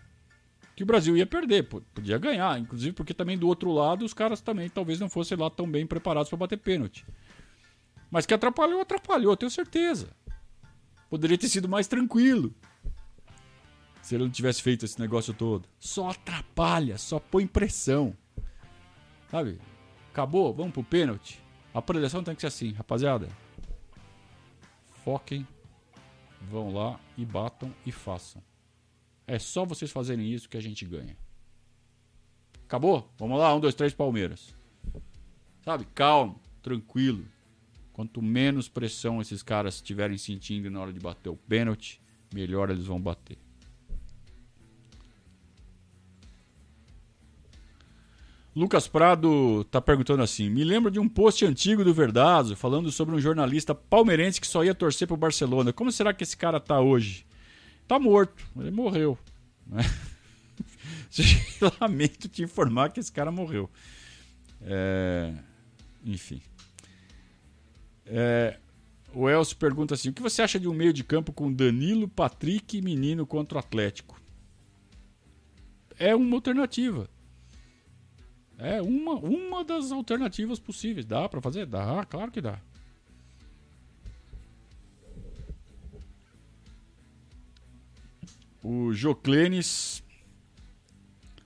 que o Brasil ia perder, podia ganhar, inclusive porque também do outro lado os caras também talvez não fossem lá tão bem preparados para bater pênalti. Mas que atrapalhou, atrapalhou, tenho certeza. Poderia ter sido mais tranquilo se ele não tivesse feito esse negócio todo. Só atrapalha, só põe pressão. Sabe? Acabou, vamos pro pênalti. A preleção tem que ser assim, rapaziada. Foquem, vão lá e batam e façam. É só vocês fazerem isso que a gente ganha. Acabou? Vamos lá, um, dois, três, Palmeiras. Sabe? Calmo, tranquilo. Quanto menos pressão esses caras estiverem sentindo na hora de bater o pênalti, melhor eles vão bater. Lucas Prado tá perguntando assim: me lembro de um post antigo do Verdazo falando sobre um jornalista palmeirense que só ia torcer pro Barcelona. Como será que esse cara tá hoje? Tá morto. Ele morreu. Né? Lamento te informar que esse cara morreu. É... Enfim. É... O Elcio pergunta assim: o que você acha de um meio de campo com Danilo, Patrick e Menino contra o Atlético? É uma alternativa. É uma, uma das alternativas possíveis. Dá para fazer? Dá, claro que dá. O Joclenes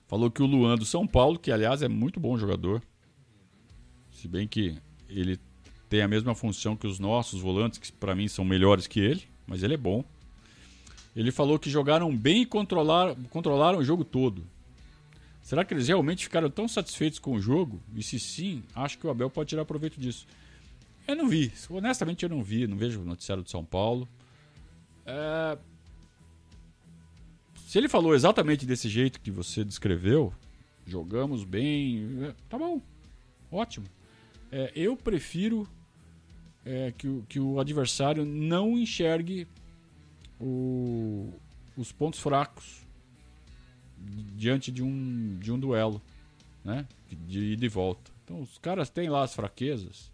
falou que o Luan do São Paulo, que aliás é muito bom jogador, se bem que ele tem a mesma função que os nossos volantes, que para mim são melhores que ele, mas ele é bom. Ele falou que jogaram bem e controlaram, controlaram o jogo todo. Será que eles realmente ficaram tão satisfeitos com o jogo? E se sim, acho que o Abel pode tirar proveito disso. Eu não vi, honestamente eu não vi, não vejo o noticiário de São Paulo. É, se ele falou exatamente desse jeito que você descreveu, jogamos bem, é, tá bom, ótimo. É, eu prefiro é, que, o, que o adversário não enxergue o, os pontos fracos diante de um, de um duelo, né? De ida e volta. Então, os caras têm lá as fraquezas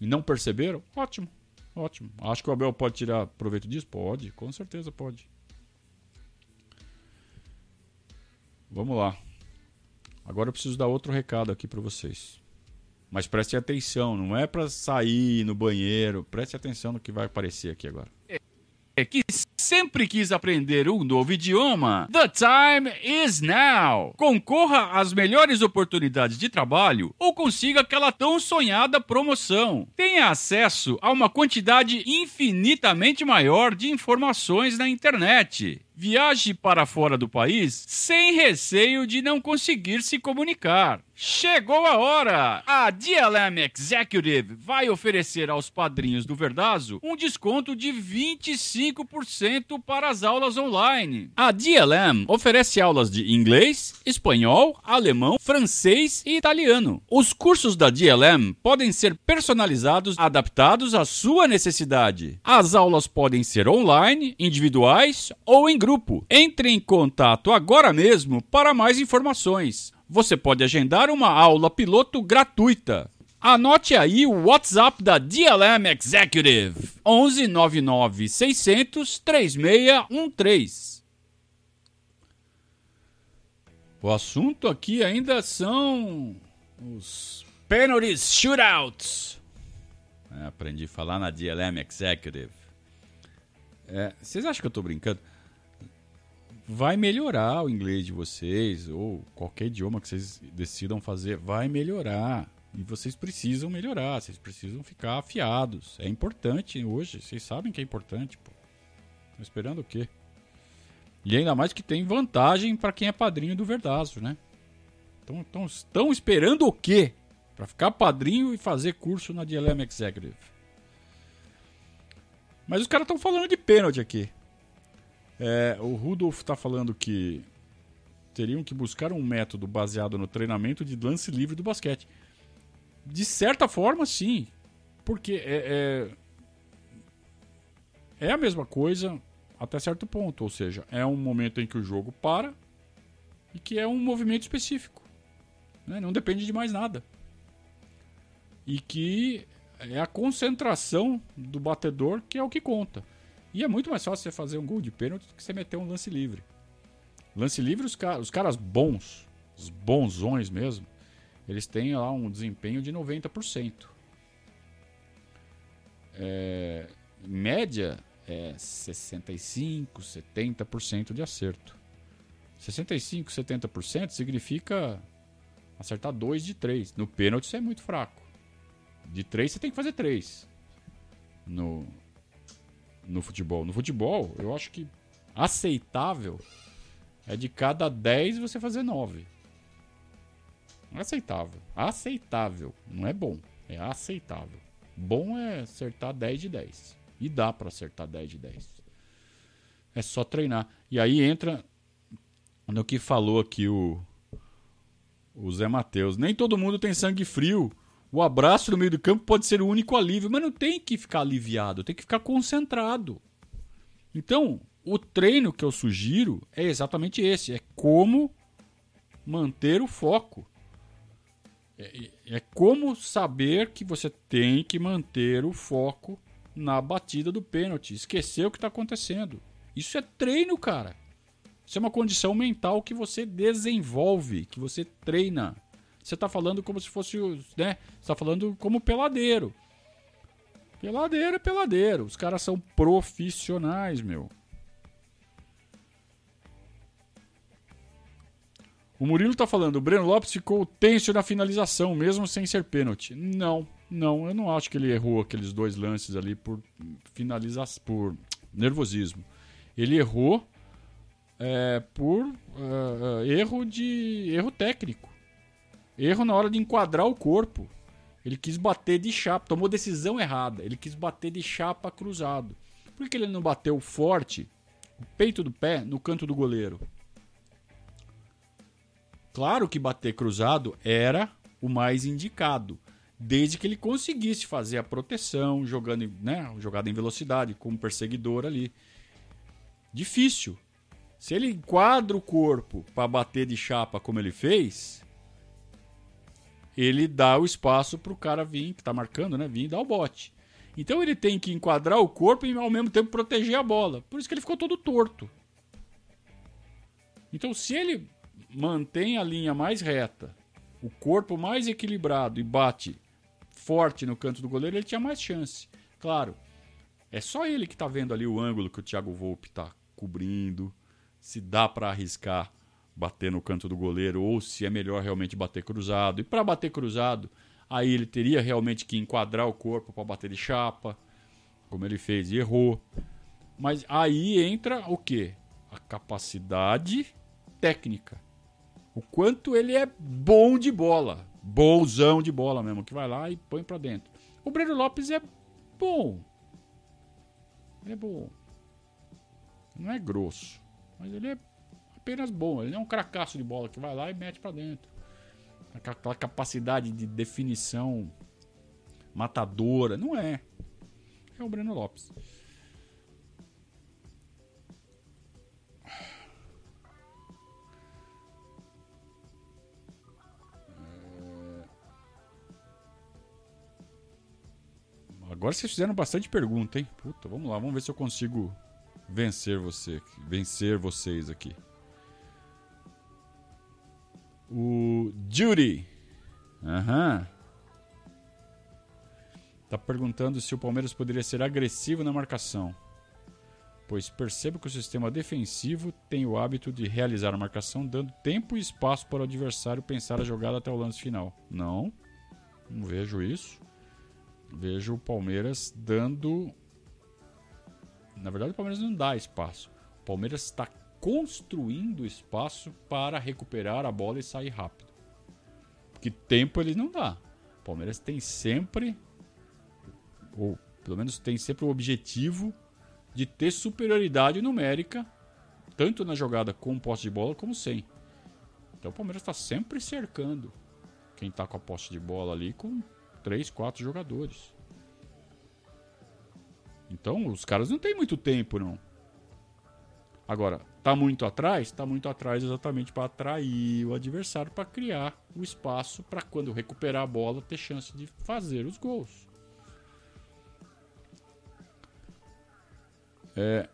e não perceberam, ótimo, ótimo. Acho que o Abel pode tirar proveito disso? Pode, com certeza pode. Vamos lá. Agora eu preciso dar outro recado aqui para vocês. Mas preste atenção, não é para sair no banheiro. Preste atenção no que vai aparecer aqui agora. É que sempre quis aprender um novo idioma? The time is now! Concorra às melhores oportunidades de trabalho ou consiga aquela tão sonhada promoção. Tenha acesso a uma quantidade infinitamente maior de informações na internet Viaje para fora do país sem receio de não conseguir se comunicar. Chegou a hora! A DLM Executive vai oferecer aos padrinhos do Verdazo um desconto de 25% para as aulas online. A DLM oferece aulas de inglês, espanhol, alemão, francês e italiano. Os cursos da DLM podem ser personalizados, adaptados à sua necessidade. As aulas podem ser online, individuais ou em grupo. Entre em contato agora mesmo para mais informações você pode agendar uma aula piloto gratuita. Anote aí o WhatsApp da DLM Executive: 11 99 600 3613. O assunto aqui ainda são os penalties shootouts. É, aprendi a falar na DLM Executive. É, vocês acham que eu estou brincando? Vai melhorar o inglês de vocês, ou qualquer idioma que vocês decidam fazer, vai melhorar. E vocês precisam melhorar, vocês precisam ficar afiados. É importante hoje, vocês sabem que é importante, pô. Estão esperando o quê? E ainda mais que tem vantagem para quem é padrinho do Verdazo, né? Então estão esperando o quê? Para ficar padrinho e fazer curso na DLM Executive. Mas os caras estão falando de pênalti aqui. É, o Rudolf está falando que teriam que buscar um método baseado no treinamento de lance livre do basquete. De certa forma, sim. Porque é, é, é a mesma coisa até certo ponto. Ou seja, é um momento em que o jogo para e que é um movimento específico. Né? Não depende de mais nada. E que é a concentração do batedor que é o que conta. E é muito mais fácil você fazer um gol de pênalti do que você meter um lance livre. Lance livre, os, car os caras bons, os bonzões mesmo, eles têm lá um desempenho de 90%. É, média é 65, 70% de acerto. 65, 70% significa acertar 2 de 3. No pênalti isso é muito fraco. De 3 você tem que fazer 3. No, no futebol. No futebol, eu acho que aceitável é de cada 10 você fazer 9. Aceitável. Aceitável. Não é bom. É aceitável. Bom é acertar 10 de 10. E dá para acertar 10 de 10. É só treinar. E aí entra no que falou aqui o, o Zé Matheus. Nem todo mundo tem sangue frio o abraço no meio do campo pode ser o único alívio, mas não tem que ficar aliviado, tem que ficar concentrado. Então, o treino que eu sugiro é exatamente esse: é como manter o foco. É, é como saber que você tem que manter o foco na batida do pênalti, esquecer o que está acontecendo. Isso é treino, cara. Isso é uma condição mental que você desenvolve, que você treina. Você tá falando como se fosse, né? Você tá falando como peladeiro. Peladeiro é peladeiro. Os caras são profissionais, meu. O Murilo tá falando, o Breno Lopes ficou tenso na finalização, mesmo sem ser pênalti. Não, não, eu não acho que ele errou aqueles dois lances ali por finalização, por nervosismo. Ele errou é, por uh, erro de erro técnico. Erro na hora de enquadrar o corpo. Ele quis bater de chapa, tomou decisão errada. Ele quis bater de chapa cruzado. Por que ele não bateu forte, o peito do pé, no canto do goleiro? Claro que bater cruzado era o mais indicado, desde que ele conseguisse fazer a proteção, jogando, né, jogada em velocidade, como perseguidor ali. Difícil. Se ele enquadra o corpo para bater de chapa como ele fez, ele dá o espaço para o cara vir, que está marcando, né? Vir e dar o bote. Então ele tem que enquadrar o corpo e ao mesmo tempo proteger a bola. Por isso que ele ficou todo torto. Então se ele mantém a linha mais reta, o corpo mais equilibrado e bate forte no canto do goleiro, ele tinha mais chance. Claro, é só ele que está vendo ali o ângulo que o Thiago Volpe está cobrindo, se dá para arriscar bater no canto do goleiro ou se é melhor realmente bater cruzado. E para bater cruzado, aí ele teria realmente que enquadrar o corpo para bater de chapa, como ele fez e errou. Mas aí entra o quê? a capacidade técnica. O quanto ele é bom de bola. Bolzão de bola mesmo, que vai lá e põe para dentro. O Breno Lopes é bom. Ele é bom. Não é grosso, mas ele é apenas bom. Ele não é um cracaço de bola que vai lá e mete para dentro. Aquela capacidade de definição matadora. Não é. É o Breno Lopes. Agora vocês fizeram bastante pergunta, hein? Puta, vamos lá, vamos ver se eu consigo vencer você, vencer vocês aqui. O Judy. Aham. Tá perguntando se o Palmeiras poderia ser agressivo na marcação. Pois percebo que o sistema defensivo tem o hábito de realizar a marcação dando tempo e espaço para o adversário pensar a jogada até o lance final. Não, não vejo isso. Vejo o Palmeiras dando. Na verdade, o Palmeiras não dá espaço. O Palmeiras está construindo espaço para recuperar a bola e sair rápido. Porque tempo ele não dá. O Palmeiras tem sempre, ou pelo menos tem sempre o objetivo de ter superioridade numérica, tanto na jogada com posse de bola como sem. Então o Palmeiras está sempre cercando quem está com a posse de bola ali com três, quatro jogadores. Então os caras não têm muito tempo, não. Agora, tá muito atrás? Tá muito atrás exatamente para atrair o adversário, para criar o espaço para quando recuperar a bola ter chance de fazer os gols. É,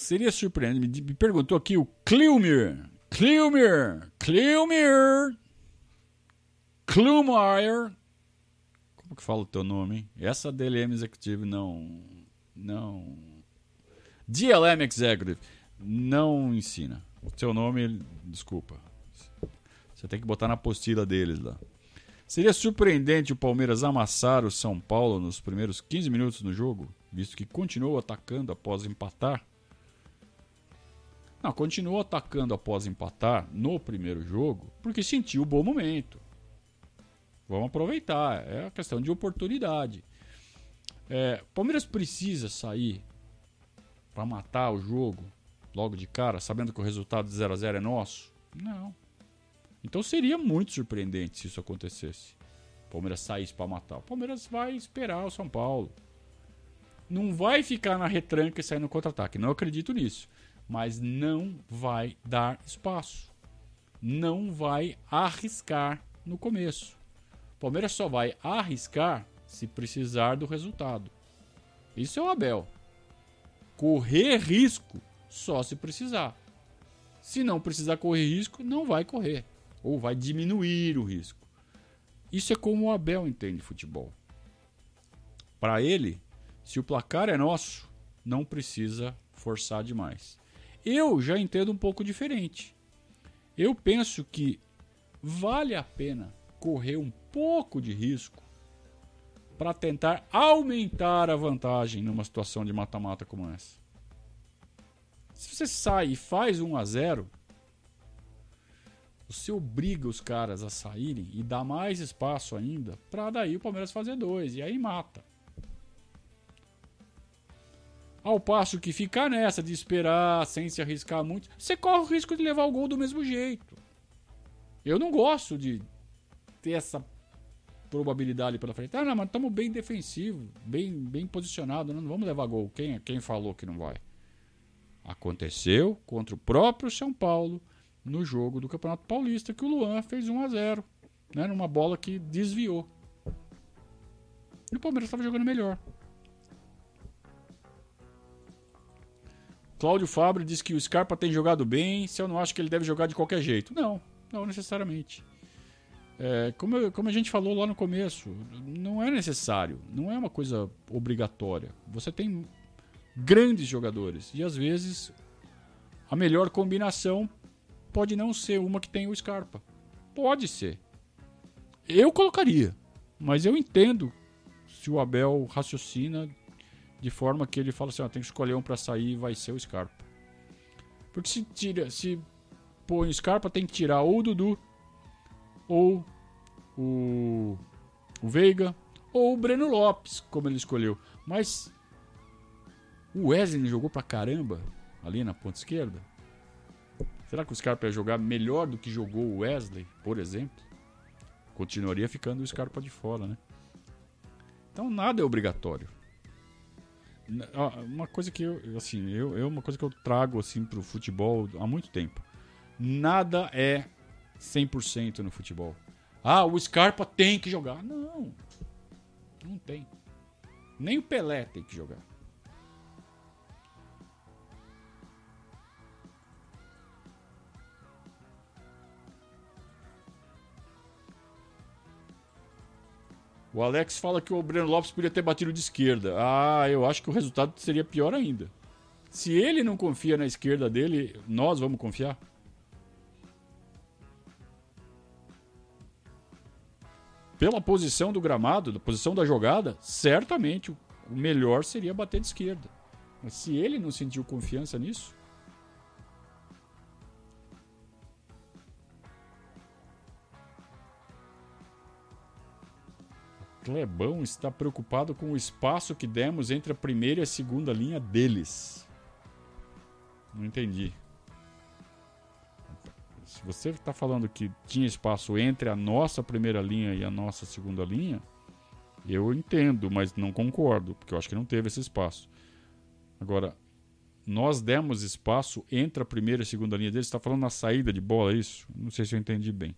seria surpreendente. Me perguntou aqui o Cleumir. Cleumir, Cleumir, Klumire. Que fala o teu nome, hein? Essa DLM Executive não. Não. DLM Executive não ensina. O teu nome, desculpa. Você tem que botar na apostila deles lá. Seria surpreendente o Palmeiras amassar o São Paulo nos primeiros 15 minutos do jogo, visto que continuou atacando após empatar? Não, continuou atacando após empatar no primeiro jogo porque sentiu o bom momento. Vamos aproveitar, é uma questão de oportunidade. É, Palmeiras precisa sair para matar o jogo logo de cara, sabendo que o resultado de 0 a 0 é nosso? Não. Então seria muito surpreendente se isso acontecesse. Palmeiras saísse para matar. O Palmeiras vai esperar o São Paulo. Não vai ficar na retranca e sair no contra-ataque. Não acredito nisso mas não vai dar espaço. Não vai arriscar no começo. Palmeiras só vai arriscar se precisar do resultado. Isso é o Abel. Correr risco só se precisar. Se não precisar correr risco, não vai correr. Ou vai diminuir o risco. Isso é como o Abel entende futebol. Para ele, se o placar é nosso, não precisa forçar demais. Eu já entendo um pouco diferente. Eu penso que vale a pena correr um pouco de risco para tentar aumentar a vantagem numa situação de mata-mata como essa. Se você sai e faz 1 a 0, você obriga os caras a saírem e dá mais espaço ainda para daí o Palmeiras fazer dois e aí mata. Ao passo que ficar nessa de esperar sem se arriscar muito, você corre o risco de levar o gol do mesmo jeito. Eu não gosto de ter essa probabilidade pela frente. Ah, não, mas estamos bem defensivo, bem, bem posicionado, não vamos levar gol. Quem, quem falou que não vai? Aconteceu contra o próprio São Paulo no jogo do Campeonato Paulista que o Luan fez 1 a 0, né, numa bola que desviou. E o Palmeiras estava jogando melhor. Cláudio Fábio diz que o Scarpa tem jogado bem, se eu não acho que ele deve jogar de qualquer jeito. Não, não necessariamente. É, como, como a gente falou lá no começo, não é necessário, não é uma coisa obrigatória. Você tem grandes jogadores e às vezes a melhor combinação pode não ser uma que tem o Scarpa. Pode ser. Eu colocaria, mas eu entendo se o Abel raciocina de forma que ele fala assim, ó, tem que escolher um para sair, vai ser o Scarpa. Porque se tira, se põe o Scarpa, tem que tirar ou o Dudu, ou o, o Veiga, ou o Breno Lopes, como ele escolheu. Mas o Wesley jogou pra caramba ali na ponta esquerda. Será que o Scarpa ia jogar melhor do que jogou o Wesley, por exemplo? Continuaria ficando o Scarpa de fora, né? Então nada é obrigatório. Uma coisa que eu, assim, eu, eu uma coisa que eu trago assim pro futebol há muito tempo. Nada é 100% no futebol. Ah, o Scarpa tem que jogar. Não. Não tem. Nem o Pelé tem que jogar. O Alex fala que o Breno Lopes podia ter batido de esquerda. Ah, eu acho que o resultado seria pior ainda. Se ele não confia na esquerda dele, nós vamos confiar? Pela posição do gramado, da posição da jogada, certamente o melhor seria bater de esquerda. Mas se ele não sentiu confiança nisso, Clebão está preocupado com o espaço que demos entre a primeira e a segunda linha deles. Não entendi. Se você está falando que tinha espaço entre a nossa primeira linha e a nossa segunda linha, eu entendo, mas não concordo, porque eu acho que não teve esse espaço. Agora, nós demos espaço entre a primeira e a segunda linha deles. Está falando na saída de bola, é isso? Não sei se eu entendi bem.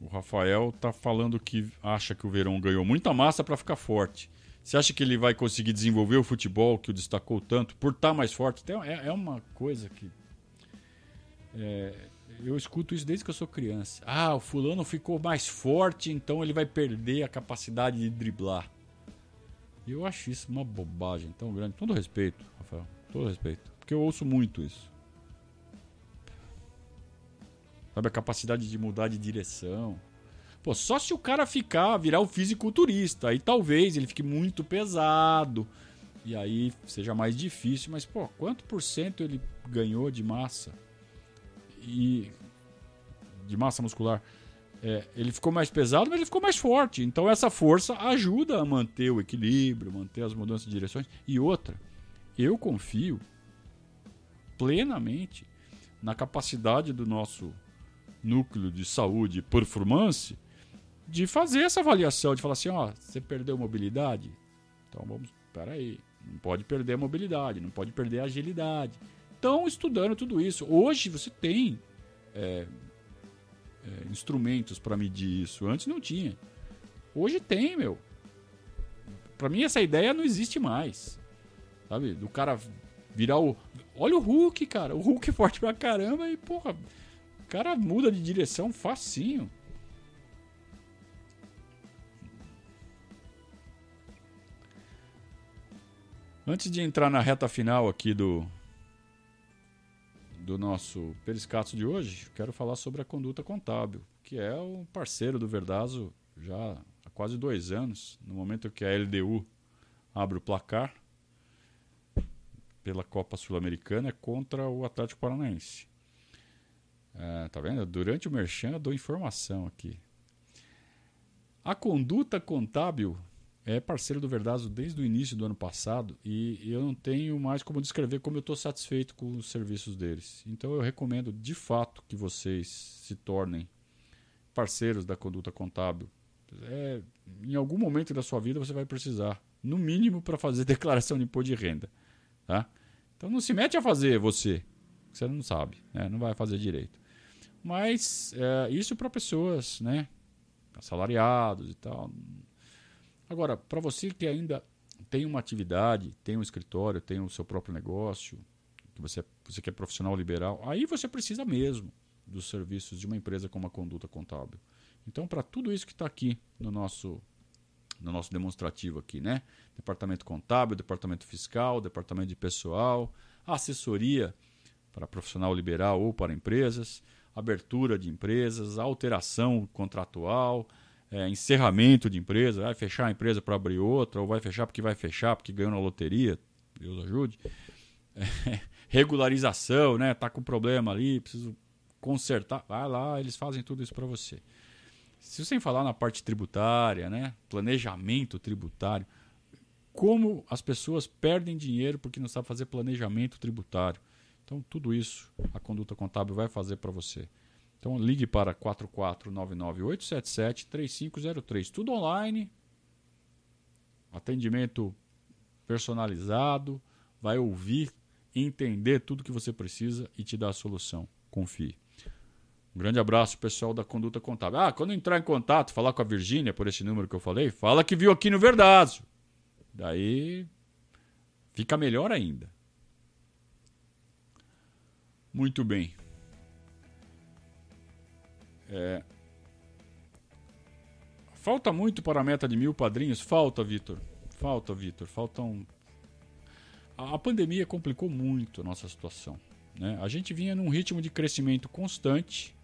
O Rafael tá falando que acha que o Verão ganhou muita massa para ficar forte. Você acha que ele vai conseguir desenvolver o futebol que o destacou tanto por estar tá mais forte? É, é uma coisa que. É, eu escuto isso desde que eu sou criança. Ah, o fulano ficou mais forte, então ele vai perder a capacidade de driblar. Eu acho isso uma bobagem tão grande. Todo respeito, Rafael. Todo respeito. Porque eu ouço muito isso. Sabe, a capacidade de mudar de direção. Pô, só se o cara ficar, virar o fisiculturista. Aí talvez ele fique muito pesado. E aí seja mais difícil. Mas, pô, quanto por cento ele ganhou de massa? E. De massa muscular. É, ele ficou mais pesado, mas ele ficou mais forte. Então essa força ajuda a manter o equilíbrio, manter as mudanças de direções. E outra, eu confio plenamente na capacidade do nosso núcleo de saúde e performance de fazer essa avaliação, de falar assim, ó, você perdeu mobilidade? Então vamos, peraí, não pode perder a mobilidade, não pode perder a agilidade. Estão estudando tudo isso. Hoje você tem é, é, instrumentos para medir isso. Antes não tinha. Hoje tem, meu. Para mim essa ideia não existe mais. Sabe? Do cara virar o. Olha o Hulk, cara. O Hulk é forte pra caramba e, porra, cara muda de direção facinho. Antes de entrar na reta final aqui do do nosso Periscato de hoje, quero falar sobre a conduta contábil, que é o parceiro do Verdazo já há quase dois anos, no momento que a LDU abre o placar pela Copa Sul-Americana contra o Atlético Paranaense. É, tá vendo? Durante o merchan eu dou informação aqui. A conduta contábil é parceiro do Verdazo desde o início do ano passado e eu não tenho mais como descrever como eu estou satisfeito com os serviços deles. Então eu recomendo de fato que vocês se tornem parceiros da conduta contábil. É, em algum momento da sua vida você vai precisar, no mínimo para fazer declaração de imposto de renda. Tá? Então não se mete a fazer você, você não sabe, né? não vai fazer direito. Mas é, isso para pessoas, né? Assalariados e tal. Agora, para você que ainda tem uma atividade, tem um escritório, tem o seu próprio negócio, que você, você que é profissional liberal, aí você precisa mesmo dos serviços de uma empresa como a Conduta Contábil. Então, para tudo isso que está aqui no nosso no nosso demonstrativo aqui, né? Departamento contábil, departamento fiscal, departamento de pessoal, assessoria para profissional liberal ou para empresas, abertura de empresas, alteração contratual, é, encerramento de empresa, vai fechar a empresa para abrir outra, ou vai fechar porque vai fechar porque ganhou na loteria, Deus ajude. É, regularização, né? Tá com problema ali, preciso consertar. Vai lá, eles fazem tudo isso para você. Se você falar na parte tributária, né? Planejamento tributário, como as pessoas perdem dinheiro porque não sabem fazer planejamento tributário. Então, tudo isso a conduta contábil vai fazer para você. Então, ligue para 44998773503. Tudo online. Atendimento personalizado. Vai ouvir, entender tudo que você precisa e te dar a solução. Confie. Um grande abraço, pessoal da Conduta Contábil. Ah, quando entrar em contato, falar com a Virgínia por esse número que eu falei, fala que viu aqui no Verdazo. Daí fica melhor ainda. Muito bem. É... Falta muito para a meta de mil padrinhos? Falta, Vitor. Falta, Vitor. Faltam. A, a pandemia complicou muito a nossa situação. Né? A gente vinha num ritmo de crescimento constante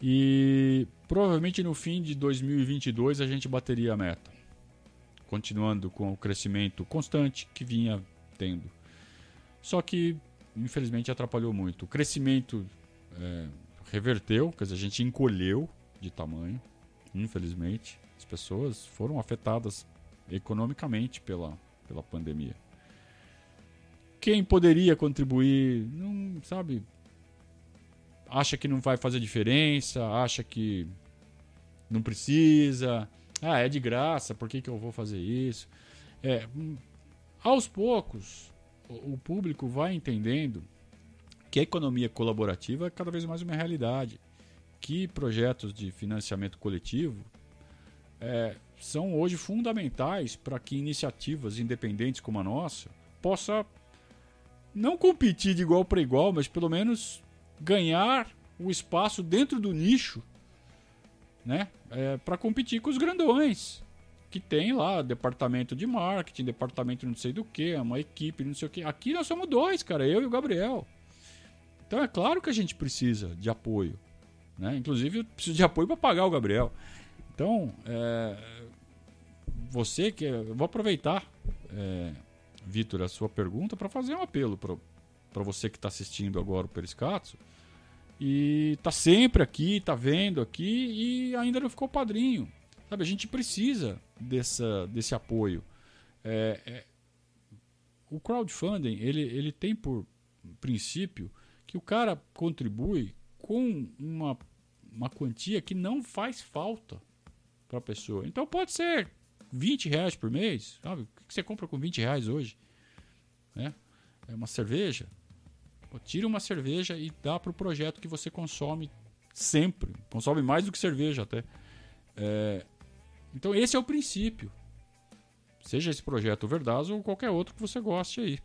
e provavelmente no fim de 2022 a gente bateria a meta, continuando com o crescimento constante que vinha tendo. Só que infelizmente atrapalhou muito. O crescimento é, reverteu, quer dizer, a gente encolheu de tamanho, infelizmente. As pessoas foram afetadas economicamente pela, pela pandemia. Quem poderia contribuir, não sabe, acha que não vai fazer diferença, acha que não precisa, ah, é de graça, por que, que eu vou fazer isso? É, hum, aos poucos, o público vai entendendo que a economia colaborativa é cada vez mais uma realidade, que projetos de financiamento coletivo é, são hoje fundamentais para que iniciativas independentes como a nossa possa não competir de igual para igual, mas pelo menos ganhar o espaço dentro do nicho, né, é, para competir com os grandões que tem lá departamento de marketing, departamento não sei do que, uma equipe, não sei o que. Aqui nós somos dois, cara, eu e o Gabriel. Então é claro que a gente precisa de apoio. Né? Inclusive, eu preciso de apoio para pagar o Gabriel. Então, é, você que. Eu vou aproveitar, é, Vitor, a sua pergunta para fazer um apelo para você que está assistindo agora o Periscatso e está sempre aqui, está vendo aqui e ainda não ficou padrinho. Sabe, a gente precisa dessa, desse apoio. É, é, o crowdfunding ele, ele tem por princípio que o cara contribui com uma, uma quantia que não faz falta para a pessoa. Então pode ser 20 reais por mês. Sabe? O que você compra com 20 reais hoje? É, é uma cerveja. Tira uma cerveja e dá para o projeto que você consome sempre. Consome mais do que cerveja até. É, então esse é o princípio. Seja esse projeto Verdazo ou qualquer outro que você goste aí.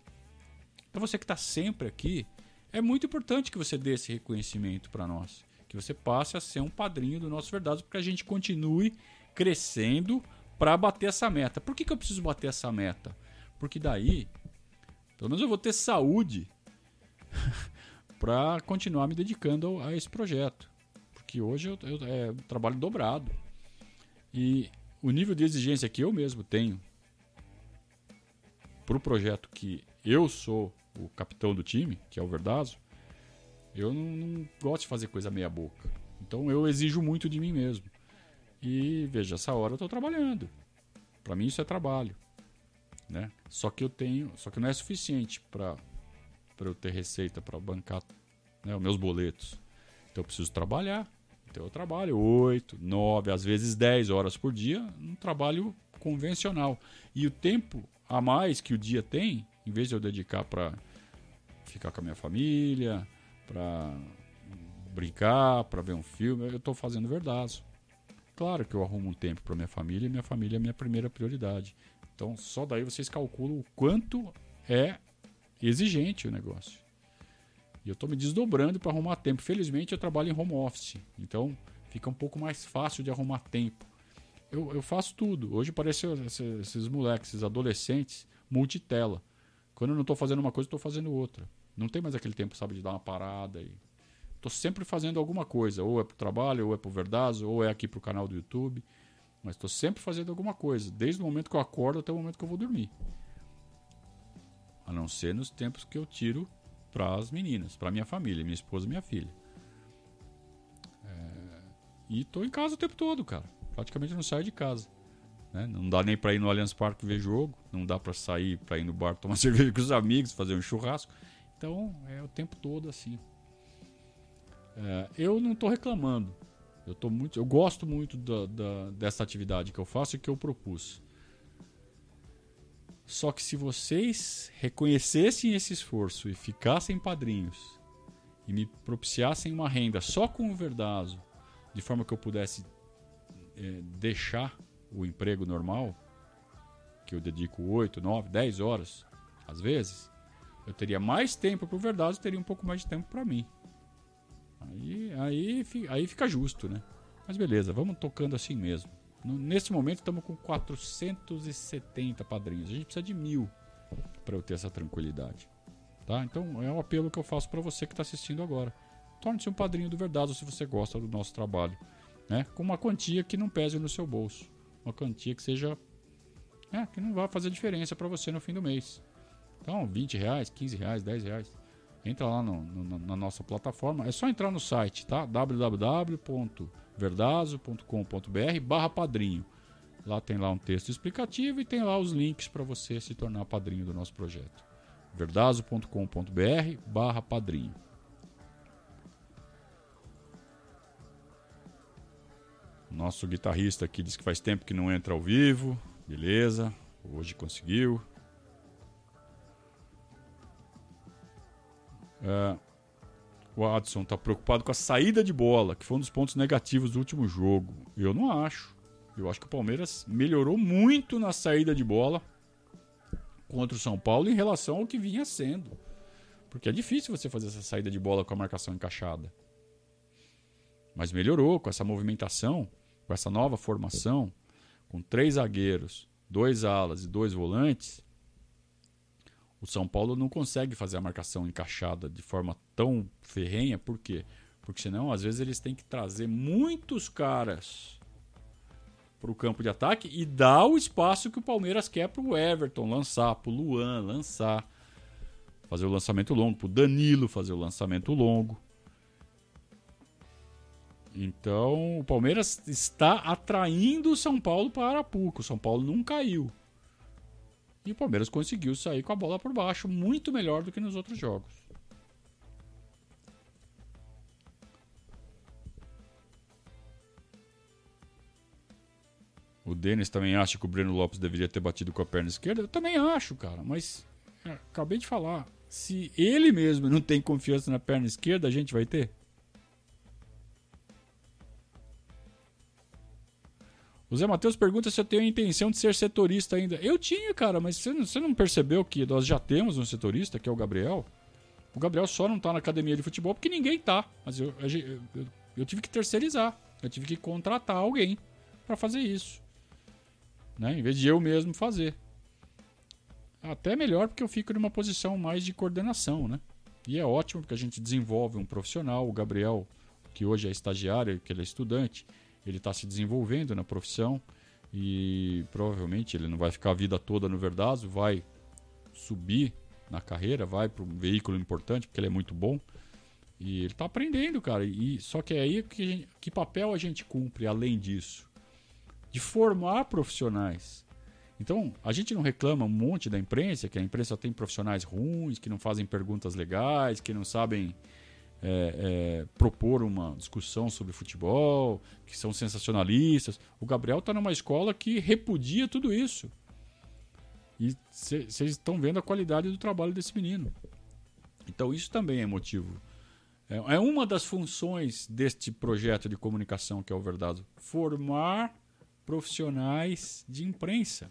Então você que está sempre aqui, é muito importante que você dê esse reconhecimento para nós. Que você passe a ser um padrinho do nosso Verdazo para que a gente continue crescendo para bater essa meta. Por que, que eu preciso bater essa meta? Porque daí, pelo menos eu vou ter saúde para continuar me dedicando a esse projeto. Porque hoje eu, eu é trabalho dobrado. E o nível de exigência que eu mesmo tenho para o projeto que eu sou o capitão do time, que é o Verdazo, eu não, não gosto de fazer coisa meia boca. Então eu exijo muito de mim mesmo. E veja, essa hora eu estou trabalhando. Para mim isso é trabalho, né? Só que eu tenho, só que não é suficiente para para eu ter receita para bancar né, os meus boletos. Então eu preciso trabalhar. Então eu trabalho 8, 9, às vezes 10 horas por dia, um trabalho convencional. E o tempo a mais que o dia tem, em vez de eu dedicar para ficar com a minha família, para brincar, para ver um filme, eu estou fazendo verdade. Claro que eu arrumo um tempo para minha família e minha família é minha primeira prioridade. Então só daí vocês calculam o quanto é exigente o negócio. E eu estou me desdobrando para arrumar tempo. Felizmente eu trabalho em home office, então fica um pouco mais fácil de arrumar tempo. Eu, eu faço tudo. Hoje parece esses, esses moleques, esses adolescentes, multitela. Quando eu não estou fazendo uma coisa, estou fazendo outra. Não tem mais aquele tempo, sabe, de dar uma parada e Tô sempre fazendo alguma coisa, ou é pro trabalho, ou é pro Verdazo, ou é aqui pro canal do YouTube. Mas estou sempre fazendo alguma coisa, desde o momento que eu acordo até o momento que eu vou dormir. A não ser nos tempos que eu tiro para as meninas, para minha família, minha esposa minha filha. É... E estou em casa o tempo todo, cara. Praticamente não saio de casa. Né? Não dá nem para ir no Allianz Parque ver jogo, não dá para sair para ir no bar tomar cerveja com os amigos, fazer um churrasco. Então é o tempo todo assim. É, eu não estou reclamando. Eu, tô muito, eu gosto muito da, da, dessa atividade que eu faço e que eu propus. Só que se vocês reconhecessem esse esforço e ficassem padrinhos e me propiciassem uma renda só com o Verdazo, de forma que eu pudesse é, deixar o emprego normal, que eu dedico 8, 9, 10 horas, às vezes, eu teria mais tempo para o Verdazo teria um pouco mais de tempo para mim. Aí, aí, aí fica justo, né? Mas beleza, vamos tocando assim mesmo. Nesse momento estamos com 470 padrinhos. A gente precisa de mil para eu ter essa tranquilidade. Tá? Então é um apelo que eu faço para você que está assistindo agora. Torne-se um padrinho do Verdade se você gosta do nosso trabalho. Né? Com uma quantia que não pese no seu bolso. Uma quantia que seja. É, que não vai fazer diferença para você no fim do mês. Então, 20 reais, 15 reais, 10 reais. Entra lá no, no, na nossa plataforma. É só entrar no site, tá? www.verdazo.com.br barra padrinho. Lá tem lá um texto explicativo e tem lá os links para você se tornar padrinho do nosso projeto. verdazo.com.br barra padrinho. Nosso guitarrista aqui diz que faz tempo que não entra ao vivo. Beleza, hoje conseguiu. É, o Adson está preocupado com a saída de bola, que foi um dos pontos negativos do último jogo. Eu não acho. Eu acho que o Palmeiras melhorou muito na saída de bola contra o São Paulo em relação ao que vinha sendo. Porque é difícil você fazer essa saída de bola com a marcação encaixada. Mas melhorou com essa movimentação, com essa nova formação, com três zagueiros, dois alas e dois volantes o São Paulo não consegue fazer a marcação encaixada de forma tão ferrenha, por quê? Porque senão, às vezes, eles têm que trazer muitos caras para o campo de ataque e dar o espaço que o Palmeiras quer para o Everton lançar, para o Luan lançar, fazer o lançamento longo, para o Danilo fazer o lançamento longo. Então, o Palmeiras está atraindo o São Paulo para Arapuca. O São Paulo não caiu. E o Palmeiras conseguiu sair com a bola por baixo muito melhor do que nos outros jogos. O Denis também acha que o Breno Lopes deveria ter batido com a perna esquerda. Eu também acho, cara, mas é, acabei de falar. Se ele mesmo não tem confiança na perna esquerda, a gente vai ter? O Zé Matheus pergunta se eu tenho a intenção de ser setorista ainda. Eu tinha, cara, mas você não, percebeu que nós já temos um setorista, que é o Gabriel? O Gabriel só não tá na academia de futebol porque ninguém tá. Mas eu, eu, eu, eu tive que terceirizar. Eu tive que contratar alguém para fazer isso. Né? Em vez de eu mesmo fazer. Até melhor porque eu fico numa posição mais de coordenação, né? E é ótimo porque a gente desenvolve um profissional. O Gabriel, que hoje é estagiário, que ele é estudante, ele está se desenvolvendo na profissão e provavelmente ele não vai ficar a vida toda no Verdazo, vai subir na carreira, vai para um veículo importante porque ele é muito bom e ele está aprendendo, cara. E só que é aí que, que papel a gente cumpre além disso, de formar profissionais. Então, a gente não reclama um monte da imprensa, que a imprensa tem profissionais ruins, que não fazem perguntas legais, que não sabem é, é, propor uma discussão sobre futebol, que são sensacionalistas. O Gabriel está numa escola que repudia tudo isso. E vocês estão vendo a qualidade do trabalho desse menino. Então isso também é motivo. É, é uma das funções deste projeto de comunicação que é o Verdado. Formar profissionais de imprensa.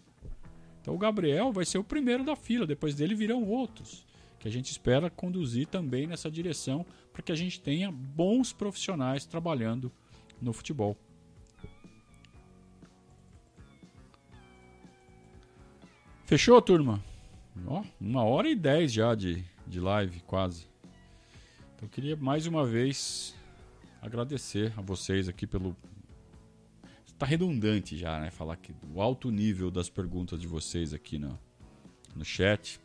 Então o Gabriel vai ser o primeiro da fila, depois dele virão outros que a gente espera conduzir também nessa direção para que a gente tenha bons profissionais trabalhando no futebol. Fechou, turma? Ó, uma hora e dez já de, de live, quase. Então eu queria mais uma vez agradecer a vocês aqui pelo. Está redundante já, né? Falar que o alto nível das perguntas de vocês aqui no, no chat,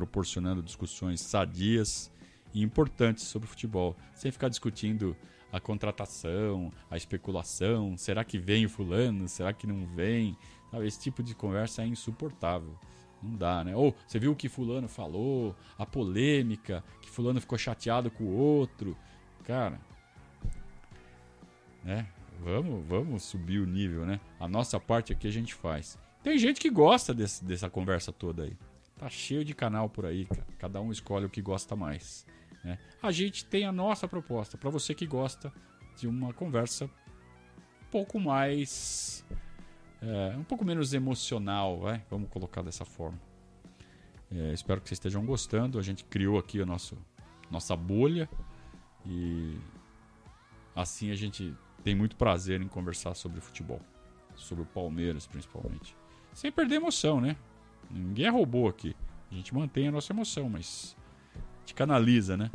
proporcionando discussões sadias e importantes sobre futebol, sem ficar discutindo a contratação, a especulação, será que vem o fulano, será que não vem? Esse tipo de conversa é insuportável. Não dá, né? Ou você viu o que fulano falou, a polêmica, que fulano ficou chateado com o outro. Cara, né? Vamos, vamos subir o nível, né? A nossa parte aqui a gente faz. Tem gente que gosta desse, dessa conversa toda aí. Tá cheio de canal por aí, cara. Cada um escolhe o que gosta mais. Né? A gente tem a nossa proposta para você que gosta de uma conversa um pouco mais. É, um pouco menos emocional, vai? vamos colocar dessa forma. É, espero que vocês estejam gostando. A gente criou aqui a nosso, nossa bolha e assim a gente tem muito prazer em conversar sobre futebol, sobre o Palmeiras principalmente. Sem perder emoção, né? Ninguém é robô aqui. A gente mantém a nossa emoção, mas a gente canaliza, né?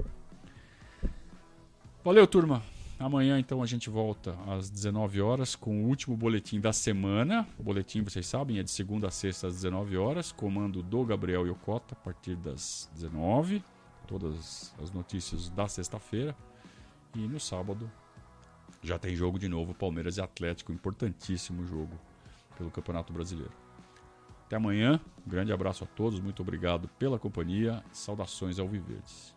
Valeu, turma. Amanhã, então, a gente volta às 19 horas com o último boletim da semana. O boletim, vocês sabem, é de segunda a sexta às 19 horas. Comando do Gabriel Yokota a partir das 19 Todas as notícias da sexta-feira. E no sábado já tem jogo de novo, Palmeiras e Atlético. Importantíssimo jogo pelo Campeonato Brasileiro. Até amanhã. Um grande abraço a todos. Muito obrigado pela companhia. Saudações ao Viverdes.